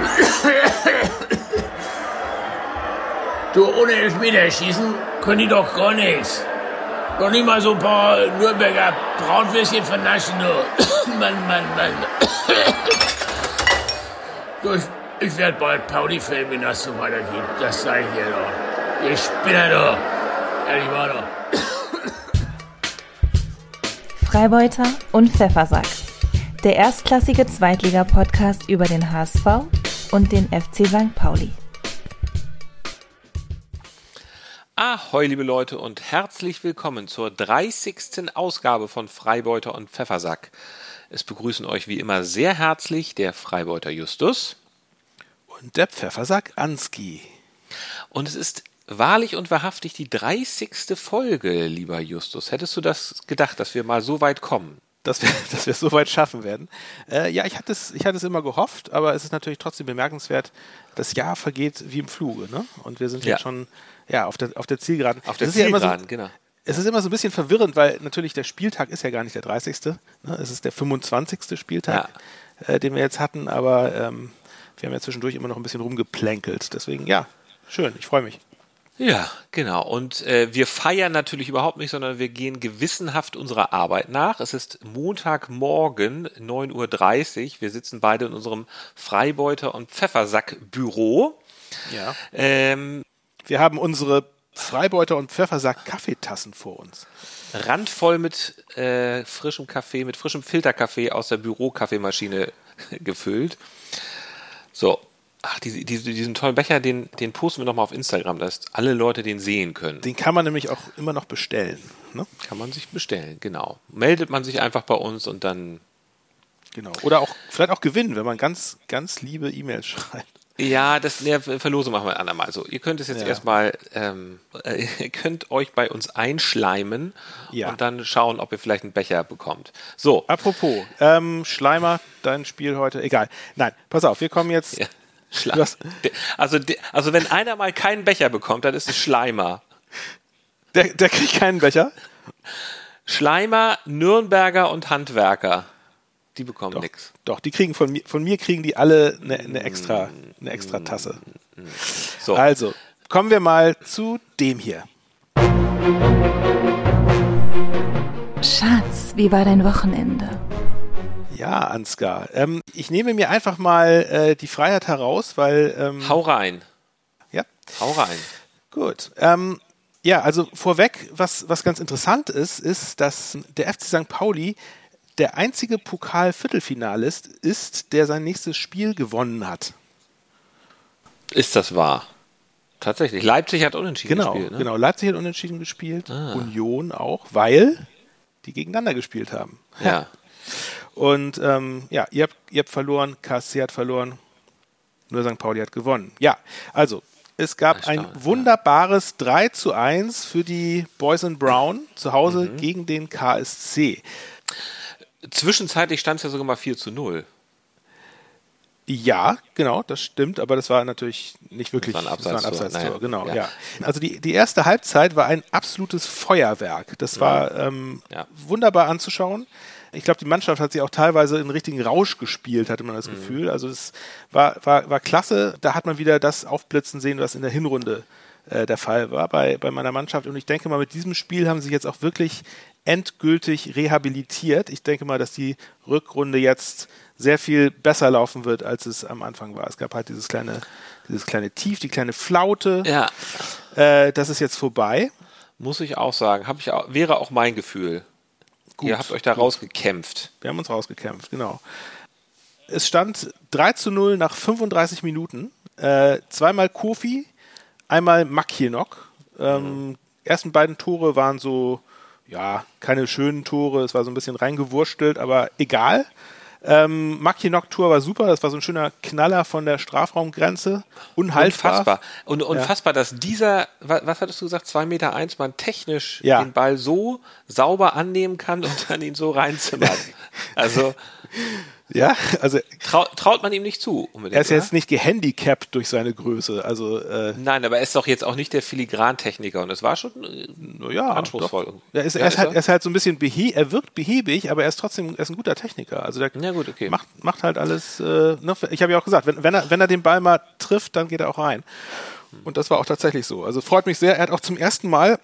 Du, ohne Elfmeterschießen können die doch gar nichts. Noch nicht mal so ein paar Nürnberger Braunwürstchen vernaschen. Du. Mann, Mann, Mann. Du, ich, ich werde bald Pauli-Fan, wenn das so weitergeht. Das sage ich dir doch. Ihr Spinner doch. Ehrlich war doch. Freibeuter und Pfeffersack. Der erstklassige Zweitliga-Podcast über den HSV und den FC St. Pauli. Ahoi, liebe Leute, und herzlich willkommen zur 30. Ausgabe von Freibeuter und Pfeffersack. Es begrüßen euch wie immer sehr herzlich der Freibeuter Justus. Und der Pfeffersack Anski. Und es ist wahrlich und wahrhaftig die 30. Folge, lieber Justus. Hättest du das gedacht, dass wir mal so weit kommen? Dass wir, dass wir es so weit schaffen werden. Äh, ja, ich hatte, es, ich hatte es immer gehofft, aber es ist natürlich trotzdem bemerkenswert, das Jahr vergeht wie im Fluge. Ne? Und wir sind Ja. jetzt schon ja, auf, der, auf der Zielgeraden. Auf der Es ist ja immer Zielgeraden, so, genau. Es ist immer so ein bisschen verwirrend, weil natürlich der Spieltag ist ja gar nicht der 30. Ne? Es ist der 25. Spieltag, äh, den wir jetzt hatten, aber ähm, wir haben ja zwischendurch immer noch ein bisschen rumgeplänkelt. Deswegen, ja, schön, ich freue mich. Ja, genau. Und äh, wir feiern natürlich überhaupt nicht, sondern wir gehen gewissenhaft unserer Arbeit nach. Es ist Montagmorgen, 9.30 Uhr. Wir sitzen beide in unserem Freibeuter- und Pfeffersack-Büro. Ja. Ähm, Wir haben unsere Freibeuter und Pfeffersack Kaffeetassen vor uns. randvoll mit äh, frischem Kaffee, mit frischem Filterkaffee aus der Bürokaffeemaschine gefüllt. So. Ach, diese, diese, diesen tollen Becher, den, den posten wir nochmal auf Instagram, dass alle Leute den sehen können. Den kann man nämlich auch immer noch bestellen. Ne? Kann man sich bestellen, genau. Meldet man sich einfach bei uns und dann. Genau. Oder auch vielleicht auch gewinnen, wenn man ganz, ganz liebe E-Mails schreibt. Ja, das ne, Verlose machen wir ein andermal. So, ihr könnt es jetzt Ja. erstmal, ähm, äh, ihr könnt euch bei uns einschleimen Ja. und dann schauen, ob ihr vielleicht einen Becher bekommt. So, Apropos, ähm, Schleimer, dein Spiel heute, egal. Nein, pass auf, wir kommen jetzt. Ja. Schla Du hast- De- also, also wenn einer mal keinen Becher bekommt, dann ist es Schleimer. Der, der kriegt keinen Becher. Schleimer, Nürnberger und Handwerker. Die bekommen nichts. doch, die kriegen von mir, von mir kriegen die alle eine, eine extra, eine extra Tasse. So, Also, kommen wir mal zu dem hier. Schatz, wie war dein Wochenende? Ja, Ansgar. Ähm, ich nehme mir einfach mal äh, die Freiheit heraus, weil ähm, hau rein. ja, Hau rein. Gut. Ähm, ja, also vorweg, was, was ganz interessant ist, ist, dass der FC St. Pauli der einzige Pokal-Viertelfinalist ist, der sein nächstes Spiel gewonnen hat. Ist das wahr? Tatsächlich. Leipzig hat unentschieden Genau, gespielt. Ne? genau. Leipzig hat unentschieden gespielt, Ah. Union auch, weil die gegeneinander gespielt haben. Ja. Und ähm, ja, ihr habt, ihr habt verloren, KSC hat verloren, nur St. Pauli hat gewonnen. Ja, also es gab ein ja. wunderbares 3 zu 1 für die Boys and Brown zu Hause Mhm. gegen den KSC. Zwischenzeitlich stand es ja sogar mal 4 zu 0. Ja, genau, das stimmt, aber das war natürlich nicht wirklich Das war ein Abseitstor, Abseitstor, naja, genau, ja. ja. Also die, die erste Halbzeit war ein absolutes Feuerwerk. Das war ähm, Ja. wunderbar anzuschauen. Ich glaube, die Mannschaft hat sich auch teilweise in richtigen Rausch gespielt, hatte man das Mhm. Gefühl. Also es war, war, war klasse. Da hat man wieder das aufblitzen sehen, was in der Hinrunde äh, der Fall war bei, bei meiner Mannschaft. Und ich denke mal, mit diesem Spiel haben sie jetzt auch wirklich endgültig rehabilitiert. Ich denke mal, dass die Rückrunde jetzt sehr viel besser laufen wird, als es am Anfang war. Es gab halt dieses kleine, dieses kleine Tief, die kleine Flaute. Ja. Äh, das ist jetzt vorbei. Muss ich auch sagen. Hab ich auch, wäre auch mein Gefühl. Gut, Ihr habt euch da gut. rausgekämpft. Wir haben uns rausgekämpft, genau. Es stand 3 zu 0 nach 35 Minuten. Äh, zweimal Kofi, einmal Makienok. Ähm, Ersten beiden Tore waren so, ja, keine schönen Tore. Es war so ein bisschen reingewurstelt, aber egal. Ähm, Makienok-Tor war super. Das war so ein schöner Knaller von der Strafraumgrenze. Unhaltbar. Unfassbar. Und unfassbar, dass dieser, wa- was hattest du gesagt, 2 Meter eins man technisch Ja. den Ball so sauber annehmen kann und dann ihn so reinzimmert. Also, Ja, also Trau, traut man ihm nicht zu. Unbedingt, er ist oder? jetzt nicht gehandicapt durch seine Größe. Also äh, Nein, aber er ist doch jetzt auch nicht der Filigrantechniker und es war schon äh, ja, anspruchsvoll. Doch. Ja, ist, Ja, er, ist ist halt, er? er ist halt so ein bisschen behe er wirkt behäbig, aber er ist trotzdem er ist ein guter Techniker. Also der Ja, gut, okay. macht, macht halt alles. Äh, ne? Ich habe ja auch gesagt, wenn, wenn, er, wenn er den Ball mal trifft, dann geht er auch rein. Und das war auch tatsächlich so. Also freut mich sehr. Er hat auch zum ersten Mal,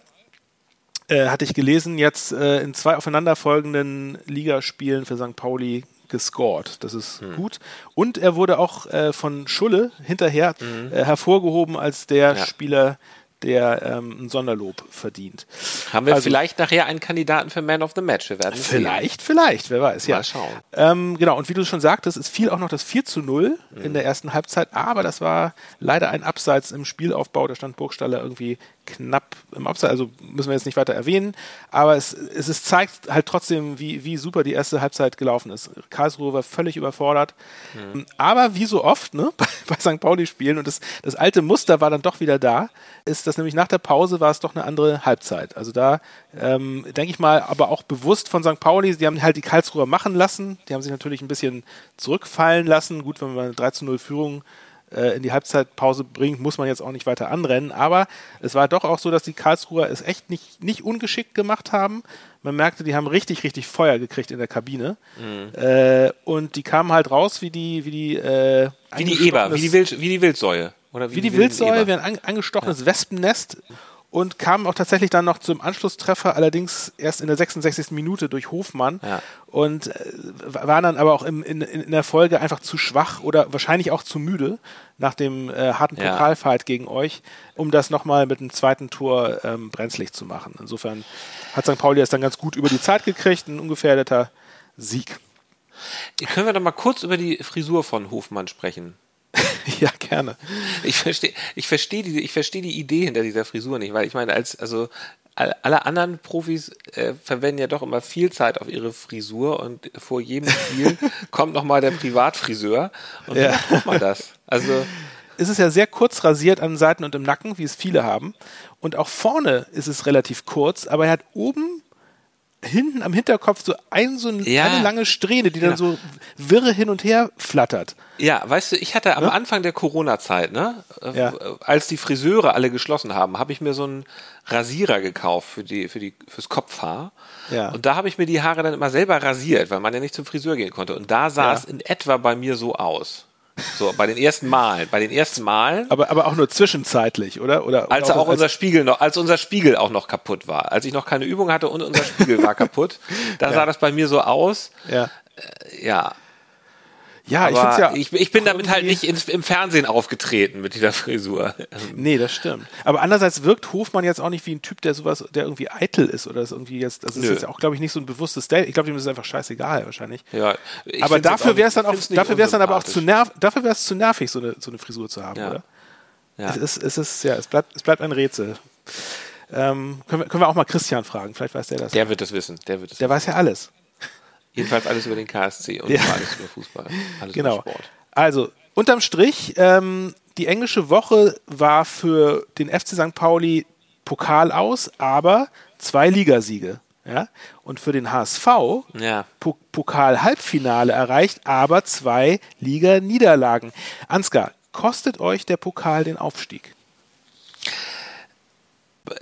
äh, hatte ich gelesen, jetzt äh, in zwei aufeinanderfolgenden Ligaspielen für St. Pauli gescored. Das ist Hm. gut. Und er wurde auch äh, von Schulle hinterher äh, hervorgehoben als der Mhm. Ja. Spieler, der ähm, ein Sonderlob verdient. Haben wir Also- vielleicht nachher einen Kandidaten für Man of the Match? Wir werden es sehen. Vielleicht, vielleicht, wer weiß, ja. Mal schauen. Ähm, genau, und wie du schon sagtest, es fiel auch noch das 4 zu 0 Mhm. in der ersten Halbzeit, aber das war leider ein Abseits im Spielaufbau. Da stand Burgstaller irgendwie knapp im Abseits, also müssen wir jetzt nicht weiter erwähnen, aber es, es ist, zeigt halt trotzdem, wie, wie super die erste Halbzeit gelaufen ist. Karlsruhe war völlig überfordert, Mhm. aber wie so oft ne, bei, bei St. Pauli-Spielen, und das, das alte Muster war dann doch wieder da, ist das nämlich nach der Pause war es doch eine andere Halbzeit. Also da ähm, denke ich mal, aber auch bewusst von St. Pauli, die haben halt die Karlsruher machen lassen, die haben sich natürlich ein bisschen zurückfallen lassen. Gut, wenn man eine 3 zu 0 Führung äh, in die Halbzeitpause bringt, muss man jetzt auch nicht weiter anrennen. Aber es war doch auch so, dass die Karlsruher es echt nicht, nicht ungeschickt gemacht haben. Man merkte, die haben richtig, richtig Feuer gekriegt in der Kabine. Äh, und die kamen halt raus wie die, wie die, äh, Wie die Eber, wie die, Wild, wie die Wildsäue. Oder wie die wilden Wildsäue, wie ein an, angestochenes Wespennest und kamen auch tatsächlich dann noch zum Anschlusstreffer, allerdings erst in der 66. Minute durch Hofmann Ja. und äh, waren dann aber auch im, in, in der Folge einfach zu schwach oder wahrscheinlich auch zu müde nach dem äh, harten Ja. Pokalfight gegen euch, um das nochmal mit einem zweiten Tor ähm, brenzlig zu machen. Insofern hat St. Pauli das dann ganz gut über die Zeit gekriegt, ein ungefährdeter Sieg. Können wir doch mal kurz über die Frisur von Hofmann sprechen? ja, gerne. Ich verstehe ich versteh die, ich versteh die Idee hinter dieser Frisur nicht, weil ich meine, als, also all- alle anderen Profis äh, verwenden ja doch immer viel Zeit auf ihre Frisur und vor jedem Spiel kommt nochmal der Privatfriseur und Ja. ja. macht man das. Also ist es ja sehr kurz rasiert an den Seiten und im Nacken, wie es viele haben. Und auch vorne ist es relativ kurz, aber er hat oben hinten am Hinterkopf so, ein, so ein, Ja. eine lange Strähne, die dann Genau. so wirre hin und her flattert. Ja, weißt du, ich hatte am Anfang der Corona-Zeit, ne, äh, Ja. als die Friseure alle geschlossen haben, habe ich mir so einen Rasierer gekauft für die, für die, fürs Kopfhaar. Ja. Und da habe ich mir die Haare dann immer selber rasiert, weil man ja nicht zum Friseur gehen konnte. Und da sah Ja. es in etwa bei mir so aus. So, bei den ersten Malen. Bei den ersten Malen, Aber, aber auch nur zwischenzeitlich, oder? oder als oder auch unser Spiegel noch, als unser Spiegel auch noch kaputt war. Als ich noch keine Übung hatte und unser Spiegel war kaputt, da sah das bei mir so aus. ja. Ja, Ja, ich ja. ich, ich bin damit halt nicht ins, im Fernsehen aufgetreten mit dieser Frisur. Nee, das stimmt. Aber andererseits wirkt Hofmann jetzt auch nicht wie ein Typ, der sowas, der irgendwie eitel ist oder das irgendwie jetzt, das ist Nö. jetzt auch, glaube ich, nicht so ein bewusstes Date. Ich glaube, dem ist es einfach scheißegal wahrscheinlich. Ja, aber dafür wäre es dann auch, dafür wäre es dann aber auch zu nerv, dafür wäre es zu nervig, so eine, so eine Frisur zu haben, Ja. oder? Ja. Es ist, es ist, ja, es bleibt, es bleibt ein Rätsel. Ähm, können, wir, können wir auch mal Christian fragen, vielleicht weiß der das. Der wird es wissen. Der wird es der weiß ja alles. Jedenfalls alles über den KSC und Ja. alles über Fußball. Alles Genau. über Sport. Also, unterm Strich, ähm, die englische Woche war für den FC St. Pauli Pokal aus, aber zwei Ligasiege. Ja? Und für den HSV Ja. Po Pokal-Halbfinale erreicht, aber zwei Liga-Niederlagen. Ansgar, kostet euch der Pokal den Aufstieg?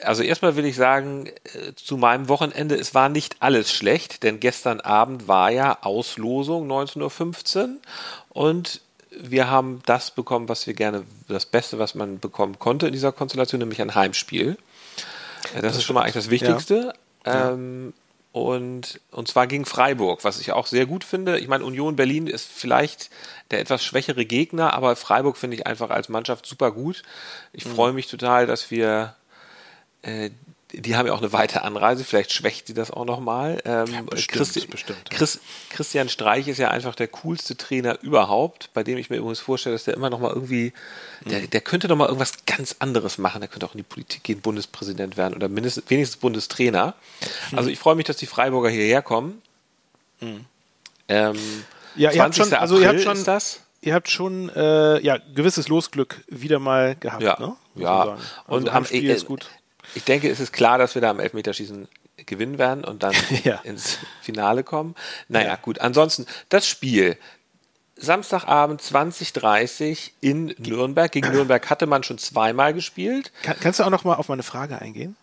Also erstmal will ich sagen, äh, zu meinem Wochenende, es war nicht alles schlecht, denn gestern Abend war ja Auslosung 19.15 Uhr und wir haben das bekommen, was wir gerne, das Beste, was man bekommen konnte in dieser Konstellation, nämlich ein Heimspiel. Äh, Das, ist schon mal eigentlich das Wichtigste. Ähm, und, und zwar gegen Freiburg, was ich auch sehr gut finde. Ich meine, Union Berlin ist vielleicht der etwas schwächere Gegner, aber Freiburg finde ich einfach als Mannschaft super gut. Ich freue mich total, dass wir äh, die haben ja auch eine weite Anreise, vielleicht schwächt sie das auch nochmal. Ähm, bestimmt, Christi bestimmt, ja. Chris, Christian Streich ist ja einfach der coolste Trainer überhaupt, bei dem ich mir übrigens vorstelle, dass der immer nochmal irgendwie, der, Mhm. der könnte nochmal irgendwas ganz anderes machen. Der könnte auch in die Politik gehen, Bundespräsident werden oder mindestens, wenigstens Bundestrainer. Mhm. Also ich freue mich, dass die Freiburger hierher kommen. Ähm, Ja, ihr habt 20. schon- also ihr habt April schon- das. Ihr habt schon äh, ja, gewisses Losglück wieder mal gehabt, Ja, ne? Muss ja. sagen. Also Und am, Heimspiel äh, ist gut. Ich denke, es ist klar, dass wir da am Elfmeterschießen gewinnen werden und dann Ja. ins Finale kommen. Naja, Ja. gut. Ansonsten, das Spiel. Samstagabend 20.30 in Nürnberg. Gegen Nürnberg hatte man schon zweimal gespielt. Kann, kannst du auch noch mal auf meine Frage eingehen?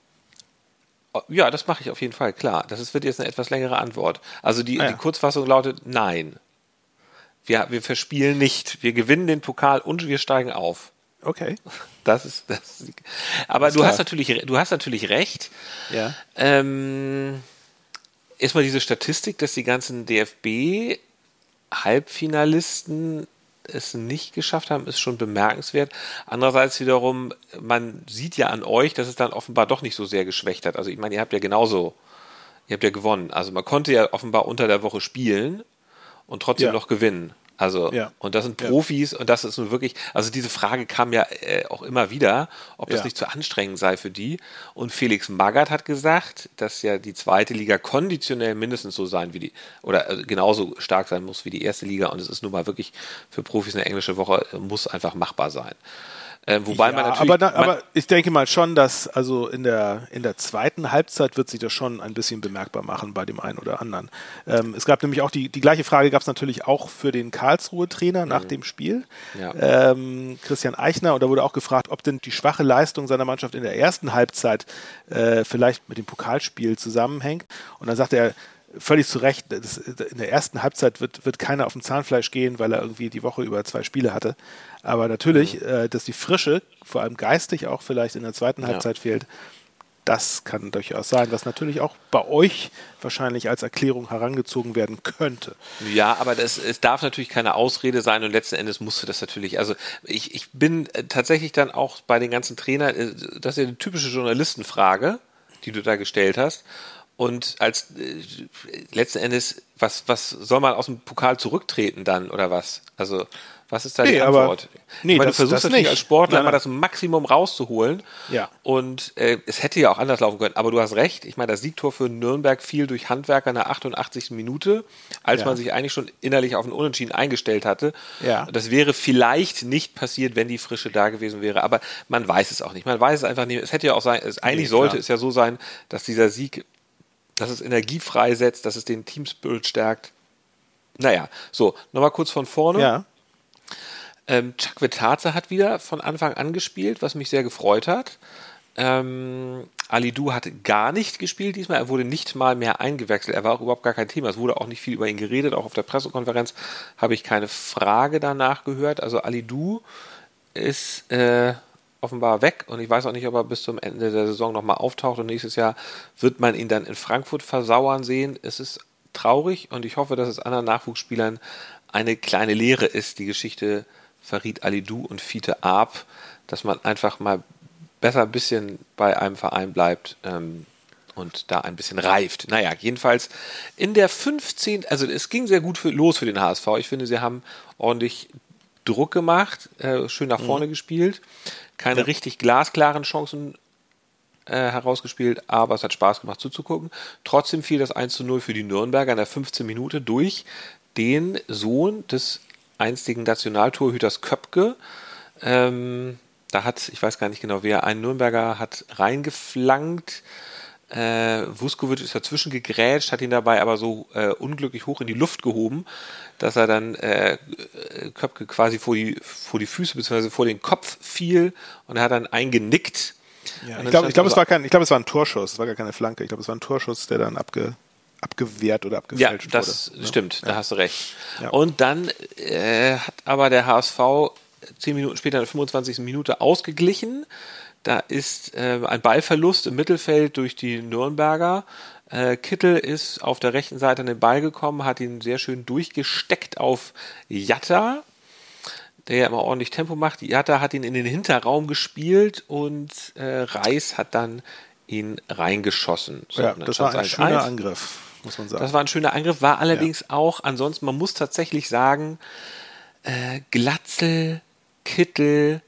Ja, das mache ich auf jeden Fall, klar. Das ist, wird jetzt eine etwas längere Antwort. Also die, Ah ja. die Kurzfassung lautet nein. Wir, wir verspielen nicht. Wir gewinnen den Pokal und wir steigen auf. Okay. Das ist das. Aber Alles du klar. hast natürlich, du hast natürlich recht. Ja. Ähm, erstmal diese Statistik, dass die ganzen DFB-Halbfinalisten es nicht geschafft haben, ist schon bemerkenswert. Andererseits wiederum, man sieht ja an euch, dass es dann offenbar doch nicht so sehr geschwächt hat. Also ich meine, ihr habt ja genauso, ihr habt ja gewonnen. Also man konnte ja offenbar unter der Woche spielen und trotzdem Ja. noch gewinnen. Also, Ja. und das sind Ja. Profis und das ist nun wirklich, also diese Frage kam ja äh, auch immer wieder, ob das Ja. nicht zu anstrengend sei für die. Und Felix Magath hat gesagt, dass ja die zweite Liga konditionell mindestens so sein wie die, oder äh, genauso stark sein muss wie die erste Liga. Und es ist nun mal wirklich für Profis eine englische Woche, muss einfach machbar sein. Äh, wobei ja, man natürlich. aber, man, aber ich denke mal schon, dass also in der, in der zweiten Halbzeit wird sich das schon ein bisschen bemerkbar machen bei dem einen oder anderen. Ähm, es gab nämlich auch die, die gleiche Frage gab es natürlich auch für den Karlsruhe-Trainer nach dem Spiel. Mhm. Ja. Ähm, Christian Eichner, und da wurde auch gefragt, ob denn die schwache Leistung seiner Mannschaft in der ersten Halbzeit äh, vielleicht mit dem Pokalspiel zusammenhängt. Und dann sagte er, völlig zu Recht, in der ersten Halbzeit wird, wird keiner auf dem Zahnfleisch gehen, weil er irgendwie die Woche über zwei Spiele hatte. Aber natürlich, äh, dass die Frische, vor allem geistig auch vielleicht in der zweiten Halbzeit fehlt, das kann durchaus sein, was natürlich auch bei euch wahrscheinlich als Erklärung herangezogen werden könnte. Ja, aber das, es darf natürlich keine Ausrede sein und letzten Endes musste das natürlich, also ich, ich bin äh, tatsächlich dann auch bei den ganzen Trainern, äh, das ist ja eine typische Journalistenfrage, die du da gestellt hast. Und als äh, letzten Endes, was, was soll man aus dem Pokal zurücktreten dann oder was? Also, was ist da Nee, die aber- Antwort? nee, ich meine, das- du versuchst das natürlich nicht. als Sportler Nein, immer nein. das Maximum rauszuholen. Ja. Und äh, es hätte ja auch anders laufen können. Aber du hast recht. Ich meine, das Siegtor für Nürnberg fiel durch Handwerker in der 88. Minute, als Ja. man sich eigentlich schon innerlich auf einen Unentschieden eingestellt hatte. Ja. Das wäre vielleicht nicht passiert, wenn die Frische da gewesen wäre. Aber man weiß es auch nicht. Man weiß es einfach nicht. Es hätte ja auch sein, es, eigentlich Nee, sollte es ja so sein, dass dieser Sieg, dass es Energie freisetzt, dass es den Teamspirit stärkt. Naja, so, nochmal kurz von vorne. Ja, Ähm, Chuck Vetaze hat wieder von Anfang an gespielt, was mich sehr gefreut hat. Ähm, Alidu hat gar nicht gespielt diesmal. Er wurde nicht mal mehr eingewechselt. Er war auch überhaupt gar kein Thema. Es wurde auch nicht viel über ihn geredet. Auch auf der Pressekonferenz habe ich keine Frage danach gehört. Also Alidu ist äh, offenbar weg und ich weiß auch nicht, ob er bis zum Ende der Saison nochmal auftaucht und nächstes Jahr wird man ihn dann in Frankfurt versauern sehen. Es ist traurig und ich hoffe, dass es anderen Nachwuchsspielern eine kleine Lehre ist, die Geschichte Farid Alidou und Fiete Arp, dass man einfach mal besser ein bisschen bei einem Verein bleibt ähm, und da ein bisschen reift. Naja, jedenfalls in der 15. Also es ging sehr gut für, los für den HSV. Ich finde, sie haben ordentlich Druck gemacht, äh, schön nach vorne gespielt, keine richtig glasklaren Chancen äh, herausgespielt, aber es hat Spaß gemacht zuzugucken. Trotzdem fiel das 1 zu 0 für die Nürnberger in der 15 Minute durch den Sohn des einstigen Nationaltorhüters Köpke. Ähm, da hat, ich weiß gar nicht genau wer, ein Nürnberger hat reingeflankt. Äh, Vuskovic ist dazwischen gegrätscht, hat ihn dabei aber so äh, unglücklich hoch in die Luft gehoben, dass er dann äh, Köpke quasi vor die, vor die Füße bzw. vor den Kopf fiel und er hat dann eingenickt. ja. Ich glaube, glaub, also- es war kein, ich glaube, es war ein Torschuss, es war gar keine Flanke. Ich glaube, es war ein Torschuss, der dann abge, abgewehrt oder Ja, abgefälscht das wurde. stimmt, da hast du recht. Ja. Und dann äh, hat aber der HSV zehn Minuten später in der 25. Minute ausgeglichen. Da ist äh, ein Ballverlust im Mittelfeld durch die Nürnberger. Äh, Kittel ist auf der rechten Seite an den Ball gekommen, hat ihn sehr schön durchgesteckt auf Jatta, der ja immer ordentlich Tempo macht. Jatta hat ihn in den Hinterraum gespielt und äh, Reis hat dann ihn reingeschossen. So, Ja, das war ein schöner 1-1. Angriff, muss man sagen. Das war ein schöner Angriff, war allerdings auch, ansonsten, man muss tatsächlich sagen, äh, Glatzel, Kittel,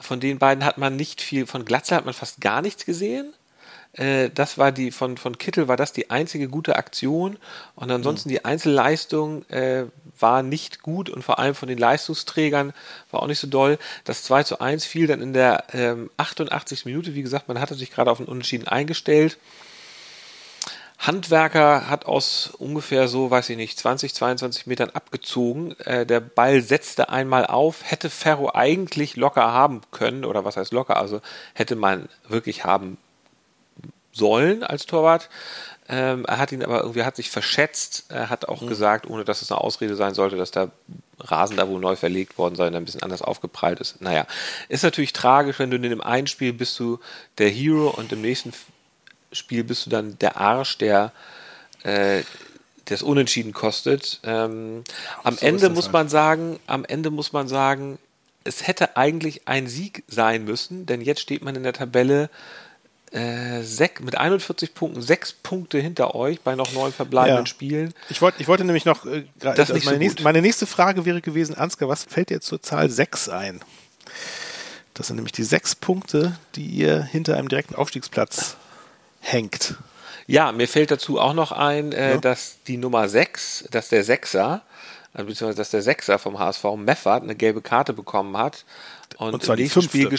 von den beiden hat man nicht viel, von Glatzel hat man fast gar nichts gesehen. Äh, das war die, von, von Kittel war das die einzige gute Aktion und ansonsten die Einzelleistung äh, war nicht gut und vor allem von den Leistungsträgern war auch nicht so doll. Das 2 zu 1 fiel dann in der ähm, 88. Minute, wie gesagt, man hatte sich gerade auf einen Unentschieden eingestellt. Handwerker hat aus ungefähr so, weiß ich nicht, 20, 22 Metern abgezogen. Äh, der Ball setzte einmal auf, hätte Ferro eigentlich locker haben können, oder was heißt locker, also hätte man wirklich haben sollen als Torwart. Ähm, er hat ihn aber irgendwie, hat sich verschätzt. Er hat auch mhm. gesagt, ohne dass es eine Ausrede sein sollte, dass der Rasen da wohl neu verlegt worden sei und ein bisschen anders aufgeprallt ist. Naja, ist natürlich tragisch, wenn du in dem einen Spiel bist du der Hero und im nächsten Spiel bist du dann der Arsch, der äh, das Unentschieden kostet. Ähm, am so Ende muss halt. man sagen, am Ende muss man sagen, es hätte eigentlich ein Sieg sein müssen, denn jetzt steht man in der Tabelle äh, mit 41 Punkten, sechs Punkte hinter euch bei noch neun verbleibenden ja. Spielen. Ich, wollt, ich wollte nämlich noch, äh, das also meine, so nächste, meine, nächste, Frage wäre gewesen, Ansgar, was fällt dir zur Zahl 6 ein? Das sind nämlich die sechs Punkte, die ihr hinter einem direkten Aufstiegsplatz hängt. Ja, mir fällt dazu auch noch ein, äh, ja. dass die Nummer 6, dass der Sechser, also beziehungsweise dass der Sechser vom HSV Meffert eine gelbe Karte bekommen hat und, und zwar im nächsten Spiel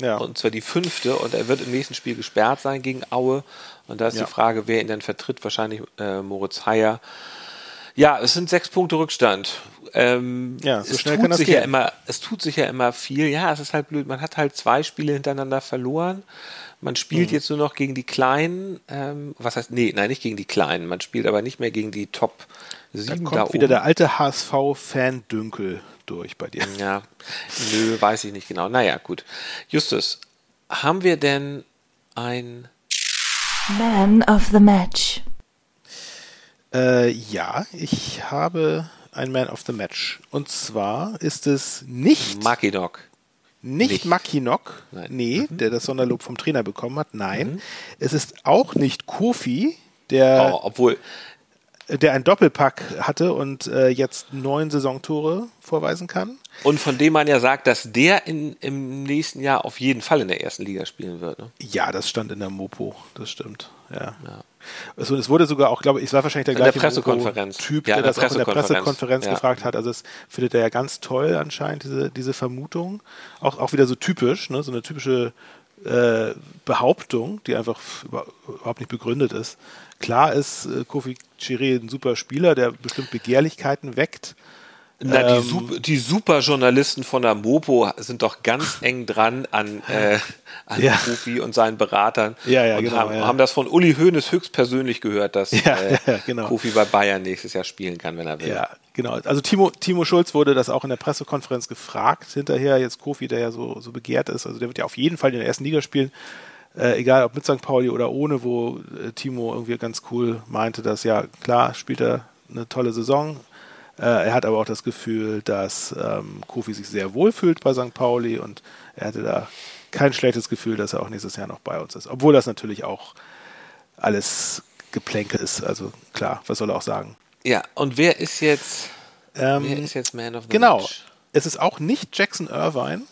ja. und zwar die fünfte und er wird im nächsten Spiel gesperrt sein gegen Aue und da ist ja. die Frage, wer ihn dann vertritt, wahrscheinlich äh, Moritz Heyer. Ja, es sind sechs Punkte Rückstand. Ähm, ja, so es schnell tut kann das sich gehen. ja immer, es tut sich ja immer viel. Ja, es ist halt blöd. Man hat halt zwei Spiele hintereinander verloren. Man spielt mhm. jetzt nur noch gegen die Kleinen. Ähm, was heißt, nee, nein, nicht gegen die Kleinen. Man spielt aber nicht mehr gegen die Top 7 da kommt da wieder der alte HSV-Fan-Dünkel durch bei dir. Ja, nö, weiß ich nicht genau. Naja, gut. Justus, haben wir denn ein Man of the Match? Äh, ja, ich habe ein Man of the Match. Und zwar ist es nicht Makinok. Nicht, nicht. Makinok, Nein. nee, mhm. der das Sonderlob vom Trainer bekommen hat. Nein, mhm. es ist auch nicht Kofi, der. Oh, obwohl, der einen Doppelpack hatte und äh, jetzt neun Saisontore vorweisen kann. Und von dem man ja sagt, dass der in, im nächsten Jahr auf jeden Fall in der ersten Liga spielen wird. Ne? Ja, das stand in der Mopo, das stimmt. Ja. ja. Also, es wurde sogar auch, glaube ich, es war wahrscheinlich der gleiche Typ, ja, der das auch in der Pressekonferenz ja. gefragt hat. Also es findet er ja ganz toll anscheinend, diese, diese Vermutung. Auch, auch wieder so typisch, ne? so eine typische äh, Behauptung, die einfach überhaupt nicht begründet ist. Klar ist äh, Kofi Chiré ein super Spieler, der bestimmt Begehrlichkeiten weckt. Na, die, ähm, Super, die Superjournalisten von der Mopo sind doch ganz eng dran an, äh, an ja. Kofi und seinen Beratern. Ja, ja, und genau. Haben, ja. haben das von Uli Hoeneß höchstpersönlich gehört, dass ja, äh, ja, genau. Kofi bei Bayern nächstes Jahr spielen kann, wenn er will. Ja, genau. Also Timo, Timo Schulz wurde das auch in der Pressekonferenz gefragt. Hinterher jetzt Kofi, der ja so, so begehrt ist. Also der wird ja auf jeden Fall in der ersten Liga spielen. Äh, egal ob mit St. Pauli oder ohne, wo äh, Timo irgendwie ganz cool meinte, dass ja klar spielt er eine tolle Saison, er hat aber auch das Gefühl, dass ähm, Kofi sich sehr wohl fühlt bei St. Pauli und er hatte da kein schlechtes Gefühl, dass er auch nächstes Jahr noch bei uns ist. Obwohl das natürlich auch alles Geplänke ist. Also klar, was soll er auch sagen? Ja, und wer ist jetzt, ähm, wer ist jetzt Man of the Genau. Match? Es ist auch nicht Jackson Irvine,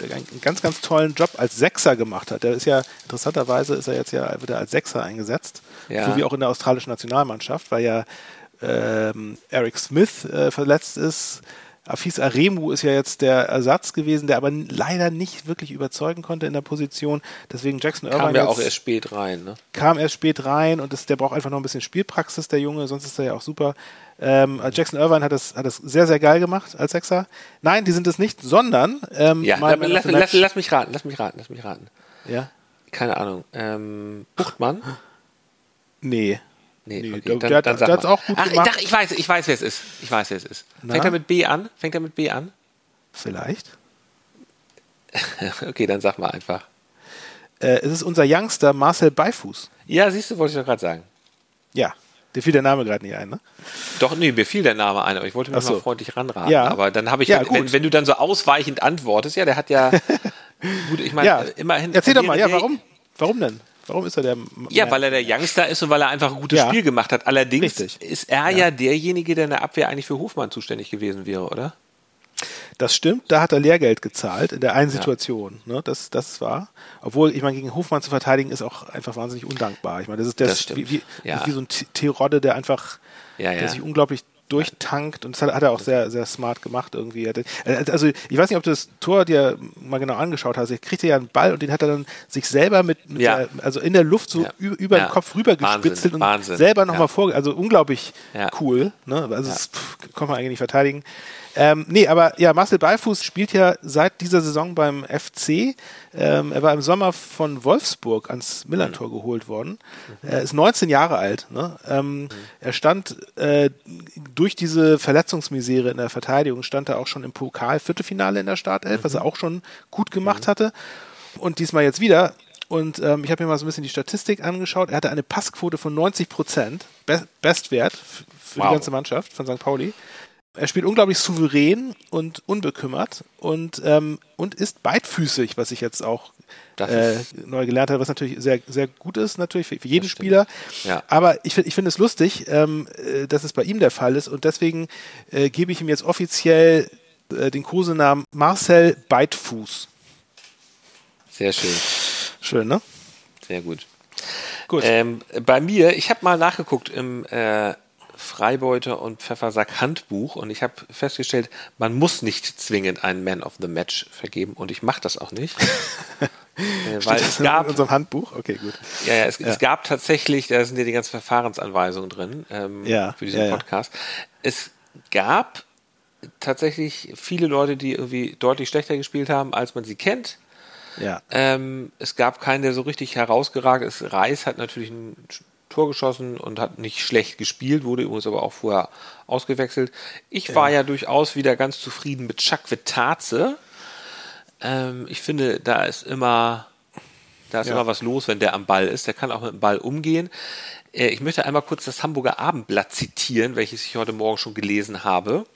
der einen ganz, ganz tollen Job als Sechser gemacht hat. Der ist ja, interessanterweise ist er jetzt ja, wird er als Sechser eingesetzt. Ja. So wie auch in der australischen Nationalmannschaft, weil ja ähm, Eric Smith äh, verletzt ist. Afis Aremu ist ja jetzt der Ersatz gewesen, der aber leider nicht wirklich überzeugen konnte in der Position. Deswegen Jackson Irvine. Kam ja auch erst spät rein, ne? Kam erst spät rein und das, der braucht einfach noch ein bisschen Spielpraxis, der Junge, sonst ist er ja auch super. Ähm, Jackson Irvine hat das, hat das sehr, sehr geil gemacht als Sechser. Nein, die sind es nicht, sondern. Ähm, ja, lass, lass, lass, mich raten, lass mich raten, lass mich raten. Ja. Keine Ahnung. Ähm, Buchtmann? Nee. Nee, nee okay. der, dann, der, der hat auch gut Ach, gemacht. Ich, ich weiß, ich weiß, wer es ist. Ich weiß, wer es ist. Na? Fängt er mit B an? Fängt er mit B an? Vielleicht. okay, dann sag mal einfach. Äh, es ist unser Youngster Marcel Beifuß. Ja, siehst du, wollte ich doch gerade sagen. Ja, dir fiel der Name gerade nicht ein, ne? Doch, nee, mir fiel der Name ein, aber ich wollte mich so. mal freundlich ranraten. Ja. Aber dann habe ich, ja, wenn, wenn, du dann so ausweichend antwortest, ja, der hat ja, gut, ich meine, ja. immerhin. Erzähl doch mal, ja, warum? Warum denn? Warum ist er der? Ja, weil er der Youngster ist und weil er einfach ein gutes ja. Spiel gemacht hat. Allerdings Richtig. ist er ja. ja derjenige, der in der Abwehr eigentlich für Hofmann zuständig gewesen wäre, oder? Das stimmt, da hat er Lehrgeld gezahlt in der einen Situation. Ja. Ne, das, das war. Obwohl, ich meine, gegen Hofmann zu verteidigen ist auch einfach wahnsinnig undankbar. Ich meine, das ist, das, das wie, wie, ja. wie, so ein Terodde, der einfach, ja, der sich unglaublich durchtankt und das hat, hat er auch sehr, sehr smart gemacht irgendwie. Hat- Also ich weiß nicht, ob du das Tor dir mal genau angeschaut hast. Er kriegte ja einen Ball und den hat er dann sich selber mit, mit Ja. der, also in der Luft so Ja. ü- über Ja. den Kopf rübergespitzelt Wahnsinn, und Wahnsinn. selber nochmal Ja. vor, also unglaublich cool. Ne? Also das pff, kann man eigentlich nicht verteidigen. Ähm, nee, aber ja, Marcel Beifuß spielt ja seit dieser Saison beim FC. Ähm, er war im Sommer von Wolfsburg ans Millantor Mhm. geholt worden. Er ist 19 Jahre alt. Ne? Ähm, Er stand äh, durch diese Verletzungsmisere in der Verteidigung, stand er auch schon im Pokal-Viertelfinale in der Startelf, was er auch schon gut gemacht hatte. Und diesmal jetzt wieder. Und ähm, ich habe mir mal so ein bisschen die Statistik angeschaut. Er hatte eine Passquote von 90 Prozent, Be Bestwert für Wow. die ganze Mannschaft von St. Pauli. Er spielt unglaublich souverän und unbekümmert und, ähm, und ist beidfüßig, was ich jetzt auch äh, neu gelernt habe, was natürlich sehr, sehr gut ist, natürlich für, für jeden. Spieler. Ja. Aber ich, ich finde es lustig, ähm, äh, dass es bei ihm der Fall ist und deswegen äh, gebe ich ihm jetzt offiziell äh, den Kosenamen Marcel Beidfuß. Sehr schön. Schön, ne? Sehr gut. Gut. Ähm, bei mir, ich habe mal nachgeguckt im äh, Freibeuter und Pfeffersack Handbuch und ich habe festgestellt, man muss nicht zwingend einen Man of the Match vergeben und ich mache das auch nicht. äh, weil es das in gab, unserem Handbuch? Okay, gut. ja, ja, es, es gab tatsächlich, da sind ja die ganzen Verfahrensanweisungen drin ähm, Ja, für diesen ja, ja. Podcast. Es gab tatsächlich viele Leute, die irgendwie deutlich schlechter gespielt haben, als man sie kennt. Ja. Ähm, es gab keinen, der so richtig herausgeragt ist. Reis hat natürlich ein Tor geschossen und hat nicht schlecht gespielt, wurde übrigens aber auch vorher ausgewechselt. Ich war ja durchaus wieder ganz zufrieden mit Chuck Vitaze. Ähm, ich finde, da ist immer, da ist Ja. immer was los, wenn der am Ball ist. Der kann auch mit dem Ball umgehen. Äh, ich möchte einmal kurz das Hamburger Abendblatt zitieren, welches ich heute Morgen schon gelesen habe.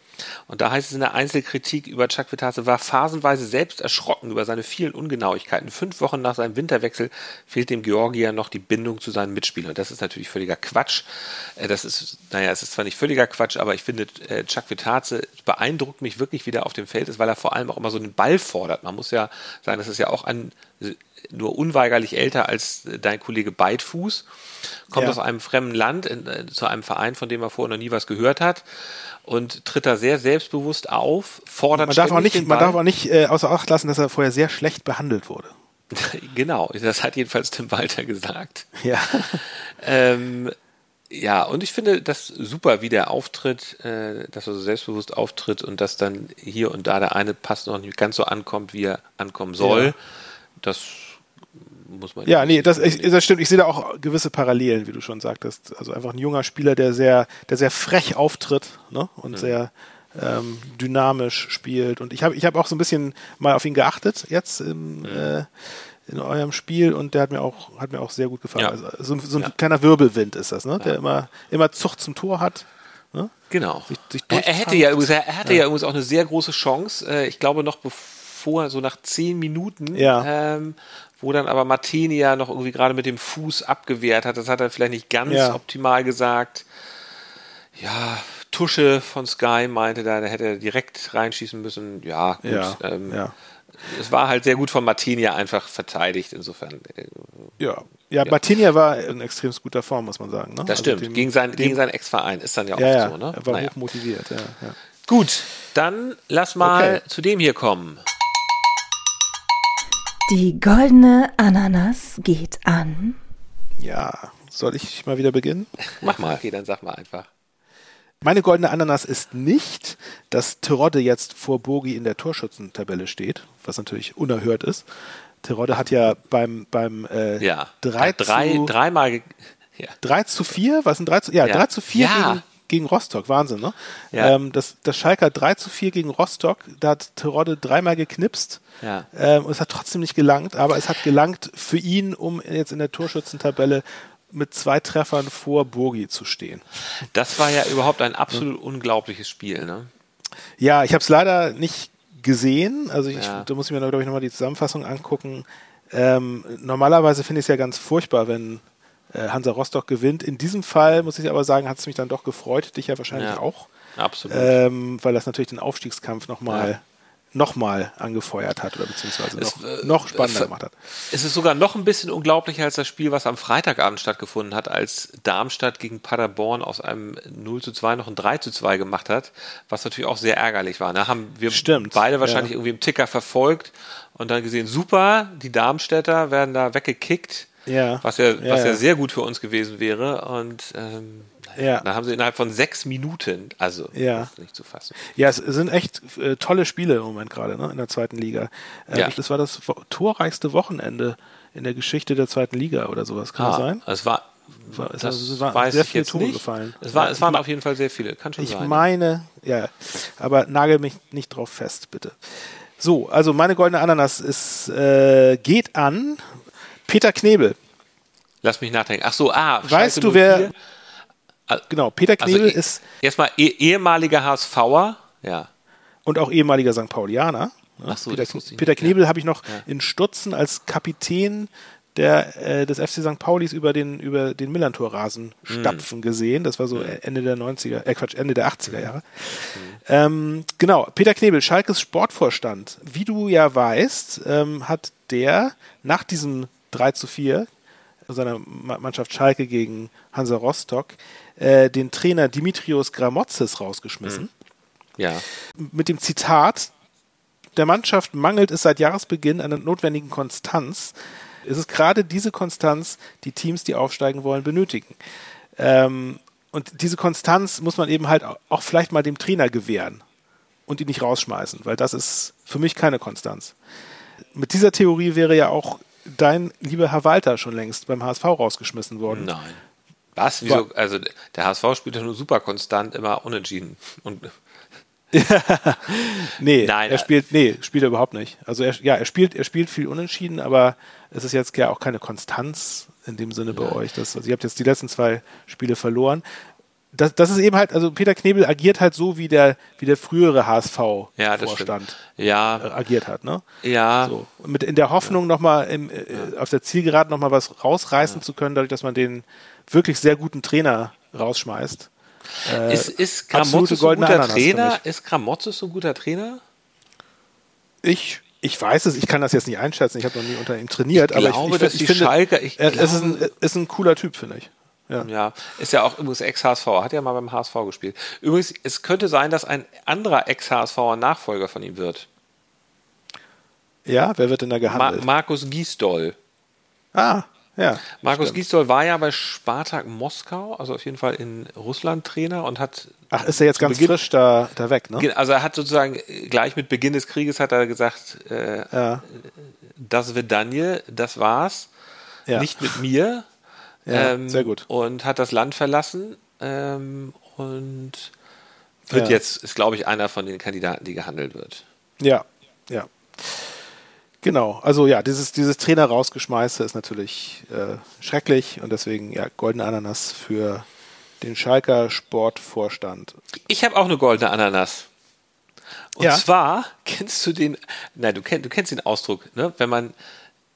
Und da heißt es in der Einzelkritik über Chuck Vitaze, war phasenweise selbst erschrocken über seine vielen Ungenauigkeiten. Fünf Wochen nach seinem Winterwechsel fehlt dem Georgier noch die Bindung zu seinen Mitspielern. Das ist natürlich völliger Quatsch. Äh, Das ist, naja, es ist zwar nicht völliger Quatsch, aber ich finde, äh, Chuck Vitaze beeindruckt mich wirklich wieder auf dem Feld ist, weil er vor allem auch immer so den Ball fordert. Man muss ja sagen, das ist ja auch ein, nur unweigerlich älter als dein Kollege Beidfuß, kommt Ja. aus einem fremden Land in, äh, zu einem Verein, von dem er vorher noch nie was gehört hat und tritt da sehr selbstbewusst auf, fordert Man darf auch nicht, man darf auch nicht äh, außer Acht lassen, dass er vorher sehr schlecht behandelt wurde. genau, das hat jedenfalls Tim Walter gesagt. Ja. Ähm, ja, und ich finde das super, wie der auftritt, äh, dass er so selbstbewusst auftritt und dass dann hier und da der eine Pass noch nicht ganz so ankommt, wie er ankommen soll. Ja. Das muss man Ja, nee, das, ich, das stimmt. Ich sehe da auch gewisse Parallelen, wie du schon sagtest. Also einfach ein junger Spieler, der sehr, der sehr frech auftritt ne? und sehr ähm, dynamisch spielt. Und ich habe ich hab auch so ein bisschen mal auf ihn geachtet jetzt im, äh, in eurem Spiel und der hat mir auch, hat mir auch sehr gut gefallen. Ja. Also so, ein- so ein Ja. kleiner Wirbelwind ist das, ne? der immer, immer Zucht zum Tor hat. Ne? Genau. Sich- sich er, er hätte ja übrigens, er, hatte ja. übrigens auch eine sehr große Chance. Äh, ich glaube noch bevor, so nach zehn Minuten, Ja. ähm, wo dann aber Martini ja noch irgendwie gerade mit dem Fuß abgewehrt hat. Das hat er vielleicht nicht ganz Ja. optimal gesagt. Ja, Tusche von Sky meinte da, da hätte er direkt reinschießen müssen. Ja, gut. Ja, ähm, ja. Es war halt sehr gut von Martini einfach verteidigt, insofern. äh, Ja. Ja, Martinia war in extrem guter Form, muss man sagen. Ne? Das Also stimmt. dem- gegen, sein, dem- gegen seinen Ex-Verein ist dann ja, ja, oft ja, so, ne? er war Naja. hoch motiviert. Ja, ja. Gut, dann lass mal Okay. zu dem hier kommen. Die goldene Ananas geht an. ja, soll ich mal wieder beginnen? Mach mal. Okay, dann sag mal einfach. Meine goldene Ananas ist nicht, dass Terodde jetzt vor Bogi in der Torschützentabelle steht, was natürlich unerhört ist. Terodde hat ja beim, beim äh, Ja. 3, drei, zu, dreimal. ge- Ja. 3 zu 4, was ein 3 zu, ja, Ja. 3 zu 4 Ja. gegen, gegen Rostock, Wahnsinn, ne? Ja. Ähm, das, das Schalker 3 zu 4 gegen Rostock, da hat Terodde dreimal geknipst. Ja. Ähm, und es hat trotzdem nicht gelangt, aber es hat gelangt für ihn, um jetzt in der Torschützentabelle mit zwei Treffern vor Bogi zu stehen. Das war ja überhaupt ein absolut unglaubliches Spiel, ne? Ja, ich habe es leider nicht gesehen. Also ich, Ja. da muss ich mir, glaube ich, nochmal die Zusammenfassung angucken. Ähm, normalerweise finde ich es ja ganz furchtbar, wenn Hansa Rostock gewinnt. In diesem Fall, muss ich aber sagen, hat es mich dann doch gefreut. Dich ja wahrscheinlich Ja. auch. Absolut. Ähm, weil das natürlich den Aufstiegskampf nochmal nochmal angefeuert hat oder beziehungsweise Es, noch, äh, noch spannender äh, gemacht hat. Es ist sogar noch ein bisschen unglaublicher als das Spiel, was am Freitagabend stattgefunden hat, als Darmstadt gegen Paderborn aus einem 0 zu 2 noch ein 3 zu 2 gemacht hat, was natürlich auch sehr ärgerlich war. Da haben wir Stimmt, beide wahrscheinlich ja. irgendwie im Ticker verfolgt und dann gesehen, super, die Darmstädter werden da weggekickt, Ja. was ja, was ja ja. sehr gut für uns gewesen wäre. Und ähm, Ja. dann haben sie innerhalb von sechs Minuten, also Ja. nicht zu fassen. Ja, es sind echt äh, tolle Spiele im Moment gerade ne, in der zweiten Liga. Äh, Ja. Das war das torreichste Wochenende in der Geschichte der zweiten Liga oder sowas. Kann das sein? Es war, War- es- das waren weiß sehr ich viele Tore nicht. gefallen. Es, war, es ich waren ma- auf jeden Fall sehr viele. Kann schon Ich sein. meine, ja, aber nagel mich nicht drauf fest, bitte. So, also meine goldene Ananas ist, äh, geht an Peter Knebel. Lass mich nachdenken. Ach so, ah, Weißt Schalke du, wer- 04? Genau, Peter Also Knebel eh- ist erstmal eh, ehemaliger HSVer. Ja. und auch ehemaliger St. Paulianer. Ach so, Peter, Peter Knebel habe ich noch Ja. in Stutzen als Kapitän der, äh, des FC St. Paulis über den, über den Millantor-Rasen Hm. stapfen gesehen. Das war so Ende der 90er, äh Quatsch, Ende der 80er Jahre. Hm. Ähm, genau, Peter Knebel, Schalkes Sportvorstand. Wie du ja weißt, ähm, hat der nach diesem 3 zu 4 seiner Ma- Mannschaft Schalke gegen Hansa Rostock äh, den Trainer Dimitrios Gramotzes rausgeschmissen Ja. mit dem Zitat, der Mannschaft mangelt es seit Jahresbeginn an der notwendigen Konstanz. Es ist gerade diese Konstanz, die Teams, die aufsteigen wollen, benötigen. Ähm, und diese Konstanz muss man eben halt auch vielleicht mal dem Trainer gewähren und ihn nicht rausschmeißen, weil das ist für mich keine Konstanz. Mit dieser Theorie wäre ja auch dein lieber Herr Walter schon längst beim HSV rausgeschmissen worden. Nein. Was? Wieso? Also der HSV spielt ja nur super konstant, immer unentschieden. Und Nee, Nein, er äh, spielt, nee, spielt er überhaupt nicht. Also er, ja, er spielt, er spielt viel unentschieden, aber es ist jetzt ja auch keine Konstanz in dem Sinne bei euch. Das, also ihr habt jetzt die letzten zwei Spiele verloren. Das, das ist eben halt, also Peter Knebel agiert halt so, wie der, wie der frühere ja, HSV-Vorstand stimmt. Ja, äh, agiert hat, ne? ja. So. Mit in der Hoffnung nochmal im, äh, auf der Zielgeraden nochmal was rausreißen zu können, dadurch, dass man den wirklich sehr guten Trainer rausschmeißt. Äh, ist, ist Gramozis so ein guter Ananas Trainer? Ist Gramozis so ein guter Trainer? Ich, ich weiß es, ich kann das jetzt nicht einschätzen, ich habe noch nie unter ihm trainiert, Ich aber glaube, ich, ich, ich finde, Schalker- ich er, es ist ein, glaube- ist ein cooler Typ, finde ich. Ja. Ja, ist ja auch übrigens Ex-HSV, hat ja mal beim HSV gespielt. Übrigens, es könnte sein, dass ein anderer Ex-HSVer Nachfolger von ihm wird. ja, wer wird denn da Ma gehandelt? Markus Giesdoll. ah, ja. Markus stimmt. Giesdoll war ja bei Spartak Moskau, also auf jeden Fall in Russland Trainer und hat Ach, ist er jetzt ganz Beginn- frisch da, da weg, ne? also er hat sozusagen äh, gleich mit Beginn des Krieges hat er gesagt, äh, Ja, das Vedanje, das war's, ja. nicht mit mir. Ja, sehr gut. Und hat das Land verlassen ähm, und wird Ja. jetzt, ist glaube ich einer von den Kandidaten, die gehandelt wird. Ja, ja. Genau, also ja, dieses, dieses Trainer rausgeschmeiße ist natürlich äh, schrecklich und deswegen ja, goldene Ananas für den Schalker Sportvorstand. Ich habe auch eine goldene Ananas. Und Ja. zwar kennst du den, nein, du, kenn, du kennst den Ausdruck, ne? wenn man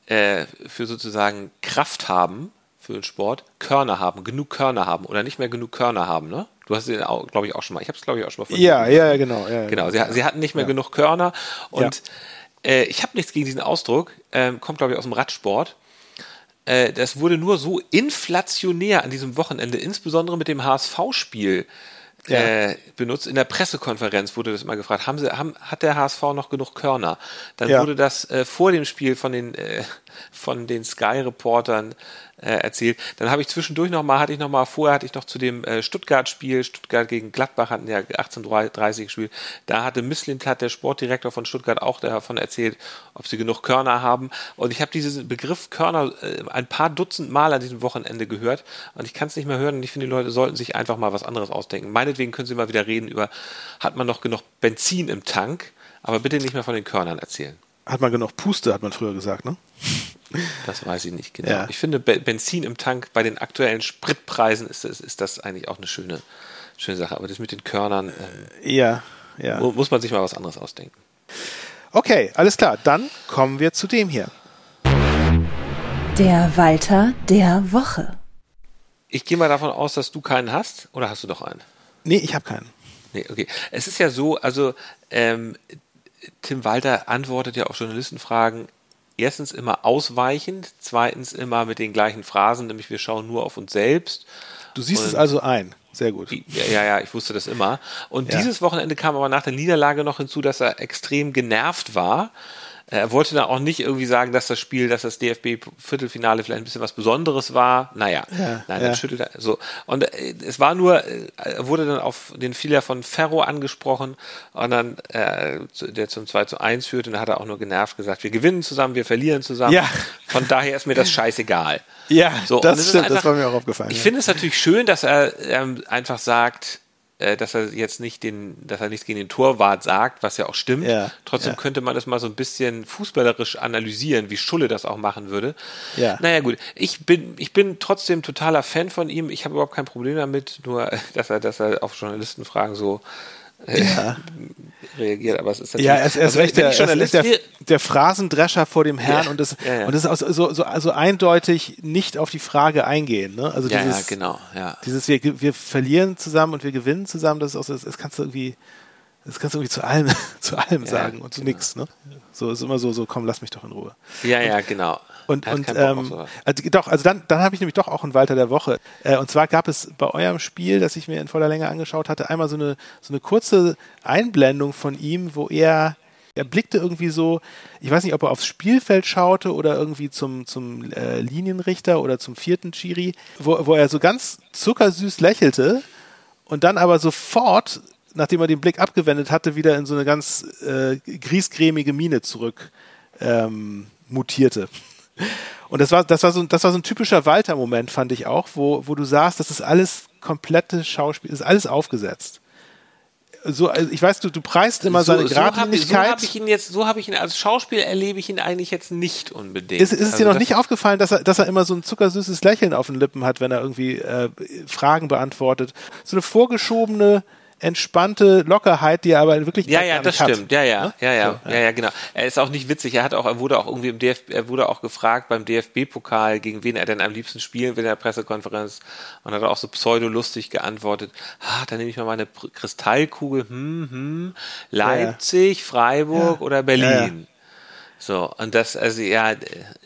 äh, für sozusagen Kraft haben, für den Sport, Körner haben, genug Körner haben oder nicht mehr genug Körner haben. Ne? Du hast den, glaube ich, auch schon mal, ich habe es, glaube ich, auch schon mal von Ja, ja, ja, genau. Ja, Genau, sie, sie hatten nicht mehr genug Körner und äh, ich habe nichts gegen diesen Ausdruck, ähm, kommt glaube ich aus dem Radsport. Äh, das wurde nur so inflationär an diesem Wochenende, insbesondere mit dem HSV-Spiel äh, benutzt. In der Pressekonferenz wurde das immer gefragt, haben sie, haben, hat der HSV noch genug Körner? Dann Ja. wurde das äh, vor dem Spiel von den, äh, von den Sky-Reportern äh, erzählt. Dann habe ich zwischendurch noch mal, hatte ich noch mal, vorher hatte ich noch zu dem äh, Stuttgart-Spiel, Stuttgart gegen Gladbach hatten ja 18:30 gespielt. Da hatte Misslintat, der Sportdirektor von Stuttgart, auch davon erzählt, ob sie genug Körner haben. Und ich habe diesen Begriff Körner äh, ein paar Dutzend Mal an diesem Wochenende gehört und ich kann es nicht mehr hören und ich finde, die Leute sollten sich einfach mal was anderes ausdenken. Meinetwegen können sie mal wieder reden über, hat man noch genug Benzin im Tank, aber bitte nicht mehr von den Körnern erzählen. Hat man genug Puste, hat man früher gesagt, ne? Das weiß ich nicht genau. Ja. Ich finde, Be Benzin im Tank bei den aktuellen Spritpreisen ist, ist, ist das eigentlich auch eine schöne, schöne Sache. Aber das mit den Körnern äh, Ja, ja. mu- muss man sich mal was anderes ausdenken. Okay, alles klar. Dann kommen wir zu dem hier. Der Walter der Woche. Ich gehe mal davon aus, dass du keinen hast. Oder hast du doch einen? Nee, ich habe keinen. Nee, okay. Es ist ja so, also ähm, Tim Walter antwortet ja auf Journalistenfragen erstens immer ausweichend, zweitens immer mit den gleichen Phrasen, nämlich wir schauen nur auf uns selbst. Du siehst und es also ein. Sehr gut. Ja, ja, ich wusste das immer. Und Ja. dieses Wochenende kam aber nach der Niederlage noch hinzu, dass er extrem genervt war. Er wollte dann auch nicht irgendwie sagen, dass das Spiel, dass das DFB-Viertelfinale vielleicht ein bisschen was Besonderes war. Naja, Ja, nein, ja. dann schüttelt er so. Und äh, es war nur, äh, er wurde dann auf den Fehler von Ferro angesprochen und dann, äh, der zum 2 zu 1 führte, und dann hat er auch nur genervt gesagt, wir gewinnen zusammen, wir verlieren zusammen. Ja. Von daher ist mir das scheißegal. Ja, So, das ist stimmt, das einfach- war mir auch aufgefallen. Ich ja. finde es natürlich schön, dass er ähm, einfach sagt, äh, dass er jetzt nicht den, dass er nichts gegen den Torwart sagt, was ja auch stimmt. Ja, Trotzdem ja. könnte man das mal so ein bisschen fußballerisch analysieren, wie Schulle das auch machen würde. Ja. Naja gut, ich bin, ich bin trotzdem totaler Fan von ihm. Ich habe überhaupt kein Problem damit, nur dass er, dass er auf Journalistenfragen so äh, reagiert. Aber es ist natürlich, Ja, er ist, er ist also recht der, er Journalist der, der Phrasendrescher vor dem Herrn Ja, und das, ja, ja. und das ist so, so, so eindeutig nicht auf die Frage eingehen. Ne? Also ja, dieses, ja, genau, ja. dieses wir, wir verlieren zusammen und wir gewinnen zusammen, das ist auch so, das, das kannst du irgendwie, das kannst du irgendwie zu allem, zu allem Ja, sagen und zu genau. nichts. Ne? So ist immer so, so komm, lass mich doch in Ruhe. Ja, ja, genau. Und, und ähm, also, doch, also dann, dann habe ich nämlich doch auch einen Walter der Woche. Äh, und zwar gab es bei eurem Spiel, das ich mir in voller Länge angeschaut hatte, einmal so eine, so eine kurze Einblendung von ihm, wo er, er blickte irgendwie so, ich weiß nicht, ob er aufs Spielfeld schaute oder irgendwie zum, zum äh, Linienrichter oder zum vierten Chiri, wo, wo er so ganz zuckersüß lächelte und dann aber sofort, nachdem er den Blick abgewendet hatte, wieder in so eine ganz äh, griesgrämige Miene zurück ähm, mutierte. Und das war, das war so, das war so ein typischer Walter-Moment, fand ich auch, wo, wo du sahst, das ist alles komplette Schauspiel, ist alles aufgesetzt. So, also ich weiß, du, du preist immer seine so habe ich, so hab ich ihn jetzt, so habe ich ihn als Schauspiel erlebe ich ihn eigentlich jetzt nicht unbedingt. Ist, ist es Also dir noch nicht aufgefallen, dass er, dass er immer so ein zuckersüßes Lächeln auf den Lippen hat, wenn er irgendwie äh, Fragen beantwortet? So eine vorgeschobene, entspannte Lockerheit, die er aber in Wirklichkeit Ja, ja, das nicht hat. stimmt. Ja, ja, Ne? ja, ja, So, ja, ja, genau. Er ist auch nicht witzig. Er hat auch, er wurde auch irgendwie im DFB, er wurde auch gefragt beim DFB-Pokal, gegen wen er denn am liebsten spielen will in der Pressekonferenz und hat auch so pseudo-lustig geantwortet. Ah, dann nehme ich mal meine Kristallkugel. Hm, hm. Leipzig, Freiburg Ja. oder Berlin. So, und das, also ja, äh,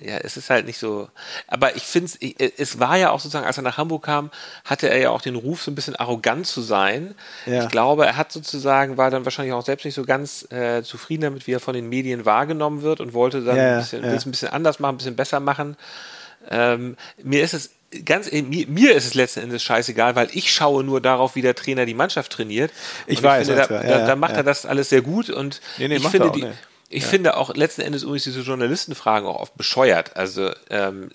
ja, es ist halt nicht so. Aber ich finde es, es war ja auch sozusagen, als er nach Hamburg kam, hatte er ja auch den Ruf, so ein bisschen arrogant zu sein. Ja. Ich glaube, er hat sozusagen, war dann wahrscheinlich auch selbst nicht so ganz äh, zufrieden damit, wie er von den Medien wahrgenommen wird und wollte dann Ja, ein, bisschen, ja. ein bisschen anders machen, ein bisschen besser machen. Ähm, mir ist es ganz, äh, mir, mir ist es letzten Endes scheißegal, weil ich schaue nur darauf, wie der Trainer die Mannschaft trainiert. Ich Und weiß, finde, Alter, da, ja, da, da macht er das alles sehr gut und Nee, nee, ich finde die, nee. Ich Ja. finde auch letzten Endes übrigens diese Journalistenfragen auch oft bescheuert. Also ähm,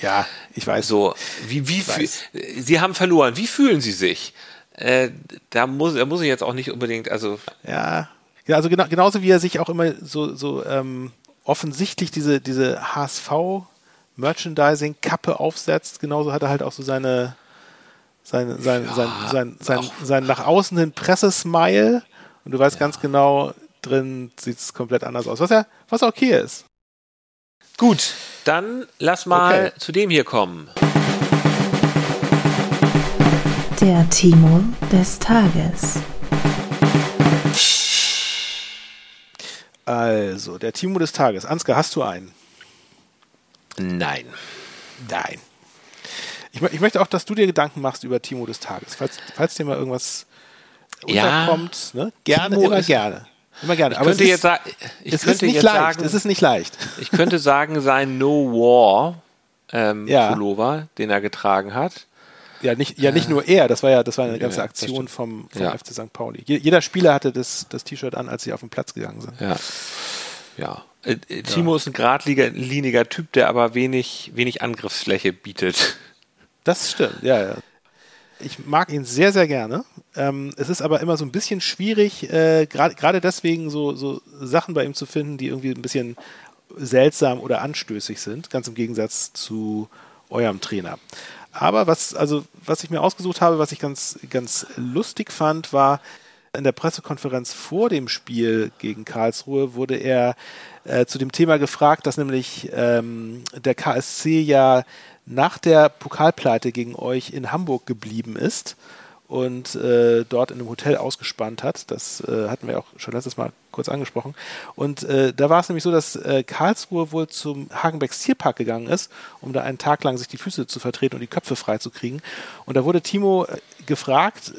Ja, ich weiß. so, wie, wie. Sie haben verloren. Wie fühlen Sie sich? Äh, da muss, da muss ich jetzt auch nicht unbedingt, also Ja, ja also genau, genauso wie er sich auch immer so, so ähm, offensichtlich diese, diese HSV-Merchandising-Kappe aufsetzt, genauso hat er halt auch so seine, sein, sein, sein, sein, auch- sein nach außen hin Pressesmile und du weißt ganz genau, drin sieht es komplett anders aus, was ja, was okay ist. gut. Dann lass mal Okay. zu dem hier kommen. Der Timo des Tages. Also, der Timo des Tages. Ansgar, hast du einen? Nein. Nein. Ich, ich möchte auch, dass du dir Gedanken machst über Timo des Tages. Falls, falls dir mal irgendwas Ja. unterkommt, ne? gerne, Timo immer ist- gerne. Immer gerne. Ich Aber könnte es jetzt ist, sagen, ich es ist könnte nicht jetzt leicht. sagen, es ist nicht leicht. ich könnte sagen, sein No War ähm, Ja. Pullover, den er getragen hat. Ja, nicht, ja, nicht nur er, das war ja, das war eine ganze ja, Aktion vom, vom Ja. FC St. Pauli. Je- Jeder Spieler hatte das, das T-Shirt an, als sie auf den Platz gegangen sind. Ja. Ja. Äh, äh, Timo ist ein geradliniger Typ, der aber wenig, wenig Angriffsfläche bietet. Das stimmt, ja, ja. Ich mag ihn sehr, sehr gerne. Ähm, es ist aber immer so ein bisschen schwierig, äh, gerade deswegen so, so Sachen bei ihm zu finden, die irgendwie ein bisschen seltsam oder anstößig sind, ganz im Gegensatz zu eurem Trainer. Aber was, also, was ich mir ausgesucht habe, was ich ganz, ganz lustig fand, war, in der Pressekonferenz vor dem Spiel gegen Karlsruhe wurde er äh, zu dem Thema gefragt, dass nämlich ähm, der KSC ja nach der Pokalpleite gegen euch in Hamburg geblieben ist und äh, dort in einem Hotel ausgespannt hat. Das äh, hatten wir auch schon letztes Mal kurz angesprochen. Und äh, da war es nämlich so, dass äh, Karlsruhe wohl zum Hagenbecks Tierpark gegangen ist, um da einen Tag lang sich die Füße zu vertreten und die Köpfe frei zu kriegen. Und da wurde Timo äh, gefragt,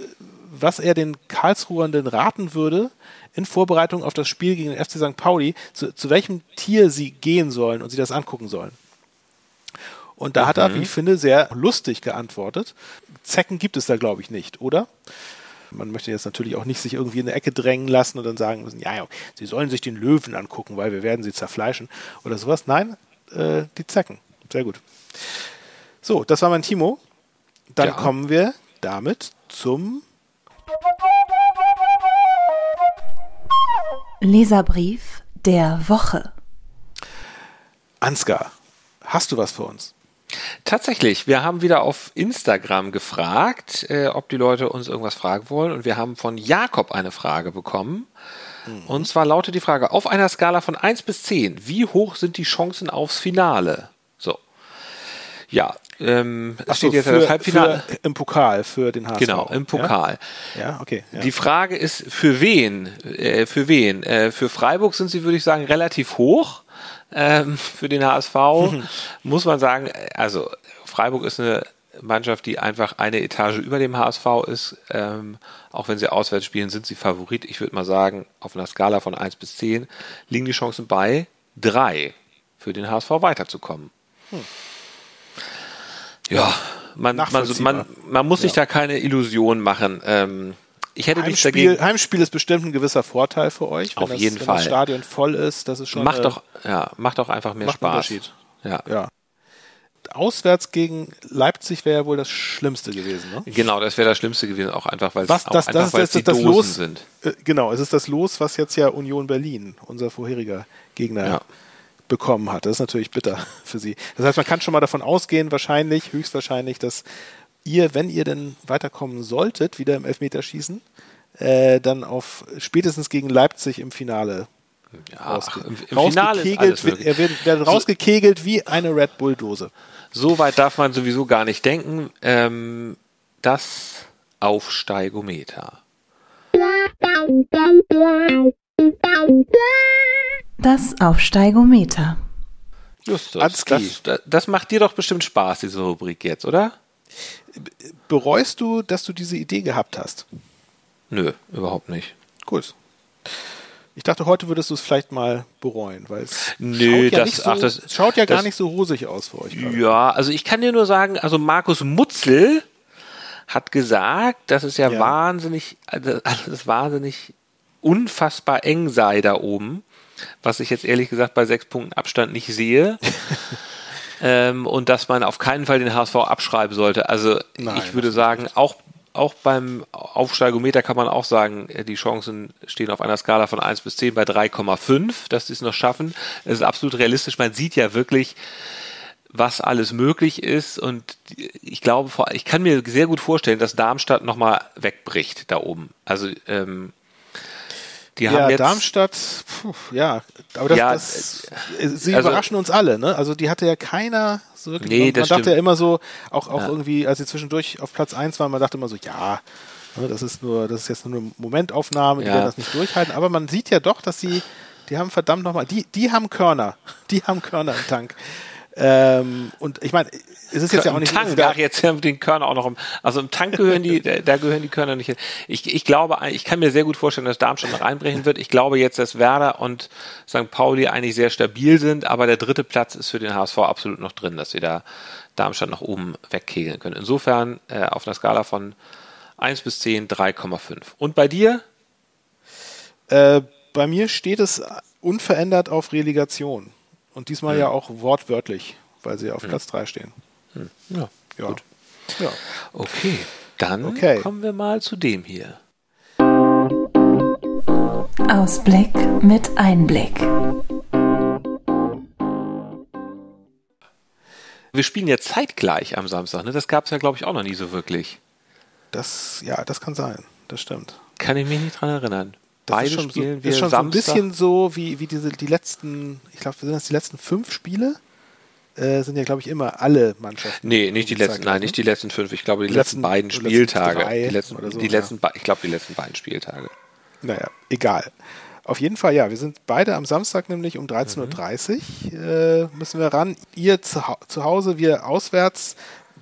was er den Karlsruhern raten würde, in Vorbereitung auf das Spiel gegen den FC St. Pauli, zu, zu welchem Tier sie gehen sollen und sie das angucken sollen. Und da mhm. hat er, wie ich finde, sehr lustig geantwortet. Zecken gibt es da, glaube ich, nicht, oder? Man möchte jetzt natürlich auch nicht sich irgendwie in eine Ecke drängen lassen und dann sagen müssen, ja, ja, sie sollen sich den Löwen angucken, weil wir werden sie zerfleischen oder sowas. Nein, äh, die Zecken. Sehr gut. So, das war mein Timo. Dann ja. kommen wir damit zum Leserbrief der Woche. Ansgar, hast du was für uns? Tatsächlich, wir haben wieder auf Instagram gefragt, äh, ob die Leute uns irgendwas fragen wollen und wir haben von Jakob eine Frage bekommen. Mhm. Und zwar lautet die Frage, auf einer Skala von 1 bis 10, wie hoch sind die Chancen aufs Finale? So. Ja, ähm, es steht jetzt für, das Halbfinale. Für, Im Pokal für den HSV. Genau, im Pokal. Ja, ja okay. Ja. Die Frage ist, für wen? Äh, für wen? Äh, für Freiburg sind sie, würde ich sagen, relativ hoch. Ähm, für den HSV muss man sagen, also Freiburg ist eine Mannschaft, die einfach eine Etage über dem HSV ist. Ähm, auch wenn sie auswärts spielen, sind sie Favorit. Ich würde mal sagen, auf einer Skala von 1 bis 10 liegen die Chancen bei 3 für den HSV weiterzukommen. Hm. Ja, man, man, man, man muss sich ja. da keine Illusion machen. Ähm, ich hätte Heimspiel, dagegen, Heimspiel ist bestimmt ein gewisser Vorteil für euch. Auf das, jeden wenn Fall. das Stadion voll ist, das ist schon. Macht doch, ja, macht doch einfach mehr Spaß. Ja. ja. Auswärts gegen Leipzig wäre ja wohl das Schlimmste gewesen, ne? Genau, das wäre das Schlimmste gewesen, auch einfach, weil was, es das, einfach, das, das, das, das Los, sind. Äh, genau, es ist das Los, was jetzt ja Union Berlin, unser vorheriger Gegner, ja bekommen hat. Das ist natürlich bitter für sie. Das heißt, man kann schon mal davon ausgehen, wahrscheinlich, höchstwahrscheinlich, dass ihr, wenn ihr denn weiterkommen solltet, wieder im Elfmeterschießen, äh, dann auf spätestens gegen Leipzig im Finale ja, ach, im, im rausgekegelt, wird, er wird, wird rausgekegelt wie eine Red Bull Dose. So weit darf man sowieso gar nicht denken. Ähm, das Aufsteigometer. Das Aufsteigometer. Justus, das, das, das macht dir doch bestimmt Spaß, diese Rubrik jetzt, oder? Bereust du, dass du diese Idee gehabt hast? Nö, überhaupt nicht. Gut. Ich dachte, heute würdest du es vielleicht mal bereuen, weil es Nö, schaut ja, das, so, ach, das, schaut ja das, gar nicht so rosig aus für euch. Gerade. Ja, also ich kann dir nur sagen, also Markus Mutzel hat gesagt, dass es ja, ja. wahnsinnig, also alles wahnsinnig unfassbar eng sei da oben was ich jetzt ehrlich gesagt bei sechs Punkten Abstand nicht sehe. ähm, und dass man auf keinen Fall den HSV abschreiben sollte. Also Nein, ich würde sagen, auch, auch beim Aufsteigometer kann man auch sagen, äh, die Chancen stehen auf einer Skala von 1 bis 10 bei 3,5, dass sie es noch schaffen. Es ist absolut realistisch. Man sieht ja wirklich, was alles möglich ist. Und ich glaube, ich kann mir sehr gut vorstellen, dass Darmstadt nochmal wegbricht da oben. Also ähm, die ja, haben jetzt, Darmstadt, puh, ja, aber das, ja, das äh, sie also, überraschen uns alle, ne? Also die hatte ja keiner so wirklich. Nee, man, man dachte ja immer so, auch, auch ja. irgendwie, als sie zwischendurch auf Platz 1 waren, man dachte immer so, ja, ne, das ist nur, das ist jetzt nur eine Momentaufnahme, die werden das nicht durchhalten. Aber man sieht ja doch, dass sie, die haben verdammt nochmal, die, die haben Körner, die haben Körner im Tank. Ähm, und ich meine, es ist jetzt ja auch nicht Tank, ach, jetzt haben den Körner auch noch im, also im Tank gehören die, da gehören die Körner nicht hin. Ich, ich glaube, ich kann mir sehr gut vorstellen, dass Darmstadt noch reinbrechen wird. Ich glaube jetzt, dass Werder und St. Pauli eigentlich sehr stabil sind, aber der dritte Platz ist für den HSV absolut noch drin, dass wir da Darmstadt nach oben wegkegeln können. Insofern äh, auf einer Skala von 1 bis 10 3,5. Und bei dir? Äh, bei mir steht es unverändert auf Relegation. Und diesmal hm. ja auch wortwörtlich, weil sie auf hm. Platz 3 stehen. Hm. Ja, ja. Gut. Ja. Okay, dann okay. kommen wir mal zu dem hier. Ausblick mit Einblick. Wir spielen ja zeitgleich am Samstag, ne? Das gab es ja, glaube ich, auch noch nie so wirklich. Das, ja, das kann sein. Das stimmt. Kann ich mich nicht dran erinnern. Das Beide ist schon, spielen so, ist schon so ein bisschen so wie, wie diese, die letzten, ich glaube, sind das die letzten fünf Spiele? äh, sind ja, glaube ich, immer alle Mannschaften. Nee, nicht die letzten, nein, nicht die letzten fünf. Ich glaube, die, die letzten, letzten, beiden Spieltage. Letzten die letzten, so, die letzten, ja. ich glaube, die letzten beiden Spieltage. Naja, egal. Auf jeden Fall, ja, wir sind beide am Samstag nämlich um 13.30 Uhr mhm. äh, müssen wir ran. Ihr zu, zu Hause, wir auswärts,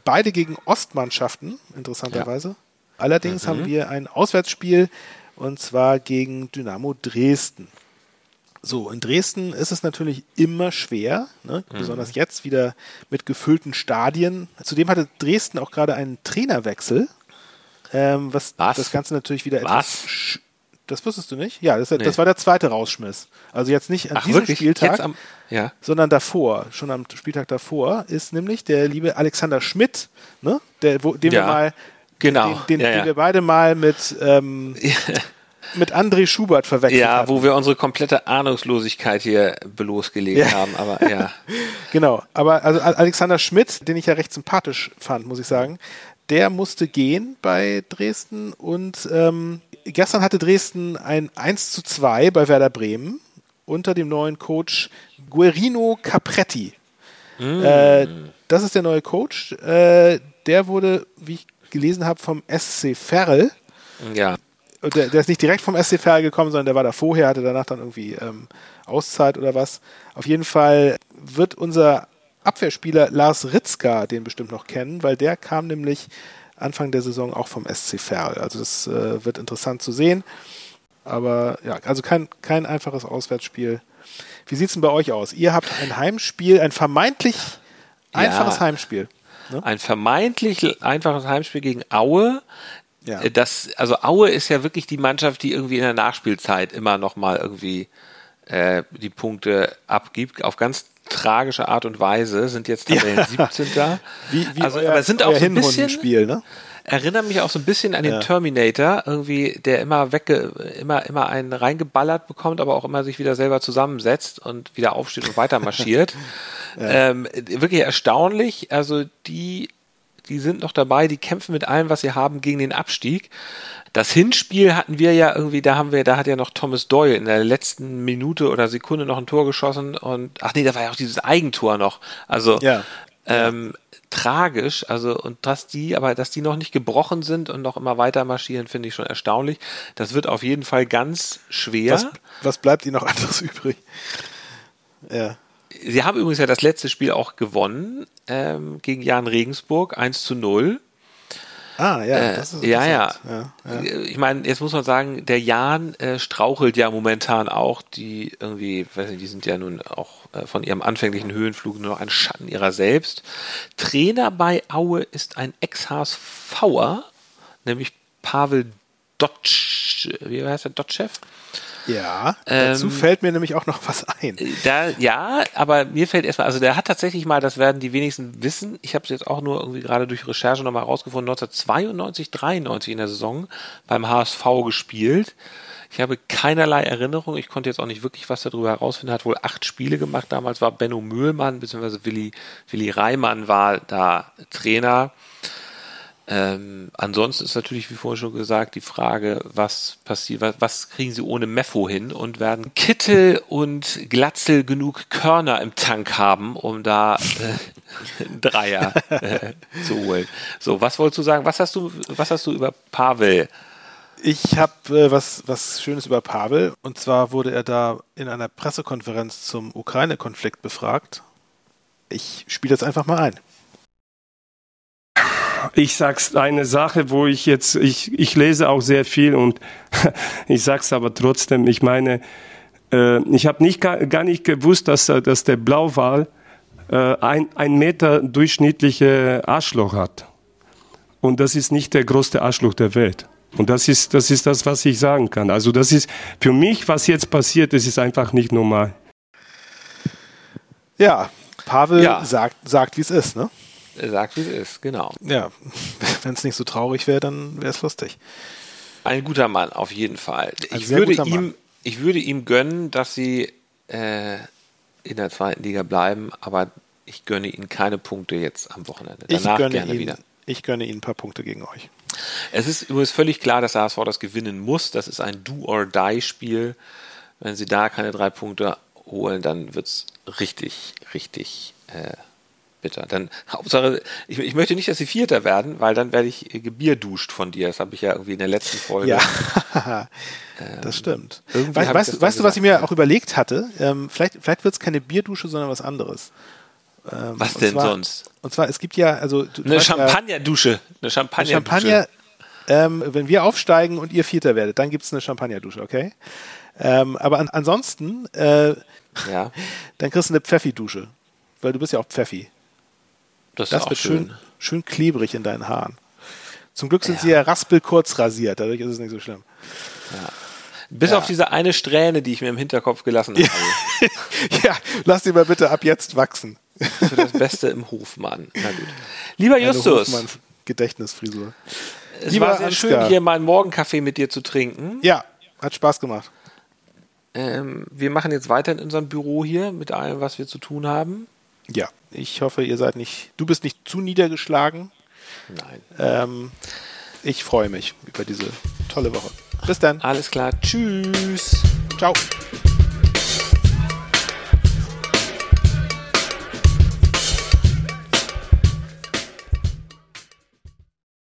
beide gegen Ostmannschaften, interessanterweise. Ja. Allerdings mhm. haben wir ein Auswärtsspiel und zwar gegen Dynamo Dresden. So, in Dresden ist es natürlich immer schwer, ne? mhm. besonders jetzt wieder mit gefüllten Stadien. Zudem hatte Dresden auch gerade einen Trainerwechsel, ähm, was, was, das Ganze natürlich wieder was? etwas das wusstest du nicht? Ja, das, nee. das war der zweite Rausschmiss. Also jetzt nicht an Ach, diesem wirklich? Spieltag, am, ja. sondern davor, schon am Spieltag davor, ist nämlich der liebe Alexander Schmidt, ne? der, wo, den ja. wir mal, genau. den, den, ja, den wir beide mal mit ähm, mit André Schubert verwechselt Ja, hatten. wo wir unsere komplette Ahnungslosigkeit hier bloßgelegt Ja. haben, aber ja. Genau, aber also Alexander Schmidt, den ich ja recht sympathisch fand, muss ich sagen, der musste gehen bei Dresden und ähm, gestern hatte Dresden ein 1 zu 2 bei Werder Bremen unter dem neuen Coach Guerino Capretti. Äh, das ist der neue Coach. Äh, der wurde, wie ich gelesen habe, vom SC Verl. Ja. Der, der ist nicht direkt vom SC Verl gekommen, sondern der war da vorher, hatte danach dann irgendwie ähm, Auszeit oder was. Auf jeden Fall wird unser Abwehrspieler Lars Ritzka den bestimmt noch kennen, weil der kam nämlich Anfang der Saison auch vom SC Verl. Also das äh, wird interessant zu sehen. Aber ja, also kein, kein einfaches Auswärtsspiel. Wie sieht es denn bei euch aus? Ihr habt ein Heimspiel, ein vermeintlich einfaches Ja. Heimspiel. Ne? Ein vermeintlich einfaches Heimspiel gegen Aue. Ja. Äh, Das, also Aue ist ja wirklich die Mannschaft, die irgendwie in der Nachspielzeit immer noch mal irgendwie äh, die Punkte abgibt. Auf ganz tragische Art und Weise sind jetzt Tabellen 17. Wie, wie also, euer, aber sind auch so ein bisschen, Hinrundenspiel, ne? Erinnert mich auch so ein bisschen an den Ja. Terminator, irgendwie, der immer wegge, immer, immer einen reingeballert bekommt, aber auch immer sich wieder selber zusammensetzt und wieder aufsteht und weiter marschiert. ähm, wirklich erstaunlich. Also die, die sind noch dabei, die kämpfen mit allem, was sie haben, gegen den Abstieg. Das Hinspiel hatten wir ja irgendwie, da haben wir, da hat ja noch Thomas Doyle in der letzten Minute oder Sekunde noch ein Tor geschossen und ach nee, da war ja auch dieses Eigentor noch. Also Ja. ähm, tragisch, also und dass die, aber dass die noch nicht gebrochen sind und noch immer weiter marschieren, finde ich schon erstaunlich. Das wird auf jeden Fall ganz schwer. Was, was bleibt ihnen noch anderes übrig? Ja. Sie haben übrigens ja das letzte Spiel auch gewonnen ähm, gegen Jan Regensburg, 1 zu 0. Ah, ja, Äh, das ist ja, ja. interessant. ja, ja. Ich meine, jetzt muss man sagen, der Jan äh, strauchelt ja momentan auch, die irgendwie, weiß nicht, die sind ja nun auch äh, von ihrem anfänglichen Höhenflug nur noch ein Schatten ihrer selbst. Trainer bei Aue ist ein Ex-HSVer, nämlich Pavel Dotsch, wie heißt der, Dotschew? Ja, Ähm, dazu fällt mir nämlich auch noch was ein. Da, ja, aber mir fällt erstmal, also der hat tatsächlich mal, das werden die wenigsten wissen, ich habe es jetzt auch nur irgendwie gerade durch Recherche nochmal rausgefunden, 1992, 93 in der Saison beim HSV gespielt. Ich habe keinerlei Erinnerung, ich konnte jetzt auch nicht wirklich was darüber herausfinden, hat wohl acht Spiele gemacht. Damals war Benno Mühlmann, beziehungsweise Willi, Willi Reimann war da Trainer. Ähm, ansonsten ist natürlich, wie vorhin schon gesagt, die Frage, was passiert, was, was kriegen sie ohne Meffo hin und werden Kittel und Glatzel genug Körner im Tank haben, um da äh, einen Dreier äh, zu holen. So, was wolltest du sagen? Was hast du, was hast du über Pavel? Ich habe äh, was, was Schönes über Pavel. Und zwar wurde er da in einer Pressekonferenz zum Ukraine-Konflikt befragt. Ich spiele das einfach mal ein. Ich sag's eine Sache, wo ich jetzt, ich, ich lese auch sehr viel und ich sag's aber trotzdem, ich meine, äh, ich habe nicht, gar, gar nicht gewusst, dass, dass der Blauwal äh, ein, ein Meter durchschnittliche Arschloch hat. Und das ist nicht der größte Arschloch der Welt. Und das ist, das ist das, was ich sagen kann. Also das ist für mich, was jetzt passiert, das ist einfach nicht normal. Ja, Pavel Ja. sagt, sagt wie es ist, ne? Er sagt, wie es ist, genau. Ja, wenn es nicht so traurig wäre, dann wäre es lustig. Ein guter Mann, auf jeden Fall. Ein Ich würde, Mann. ihm, ich würde ihm gönnen, dass sie äh, in der zweiten Liga bleiben, aber ich gönne ihnen keine Punkte jetzt am Wochenende. Ich Danach gönne, gerne Ihnen, wieder. ich gönne Ihnen ein paar Punkte gegen euch. Es ist übrigens völlig klar, dass der HSV das gewinnen muss. Das ist ein Do-or-Die-Spiel. Wenn sie da keine drei Punkte holen, dann wird es richtig, richtig äh, bitter. Dann Hauptsache, ich, ich möchte nicht, dass sie Vierter werden, weil dann werde ich gebierduscht von dir. Das habe ich ja irgendwie in der letzten Folge. Ja, das stimmt. irgendwie Weißt, weißt, das du- dann weißt du, was ich mir auch überlegt hatte? Ähm, vielleicht vielleicht wird es keine Bierdusche, sondern was anderes. Ähm, Was denn zwar, sonst? Und zwar, es gibt ja, also du, Eine weißt ja, Champagnerdusche. Eine Champagner. Champagner, ähm, wenn wir aufsteigen und ihr Vierter werdet, dann gibt es eine Champagnerdusche, okay? Ähm, aber an, ansonsten, äh, Ja, dann kriegst du eine Pfeffi-Dusche. Weil du bist ja auch Pfeffi. Das, Das wird schön. schön, schön klebrig in deinen Haaren. Zum Glück sind sie ja raspelkurz rasiert, dadurch ist es nicht so schlimm. Bis auf diese eine Strähne, die ich mir im Hinterkopf gelassen habe. ja, lass die mal bitte ab jetzt wachsen. Für das Beste im Hofmann. Na gut. Lieber Eine Justus, Hofmann-Gedächtnisfrisur. es lieber war sehr Ansgar. schön, hier meinen Morgenkaffee mit dir zu trinken. Ja, hat Spaß gemacht. Ähm, wir machen jetzt weiter in unserem Büro hier mit allem, was wir zu tun haben. Ja, ich hoffe, ihr seid nicht, du bist nicht zu niedergeschlagen. Nein. Ähm, ich freue mich über diese tolle Woche. Bis dann. Alles klar. Tschüss. Ciao.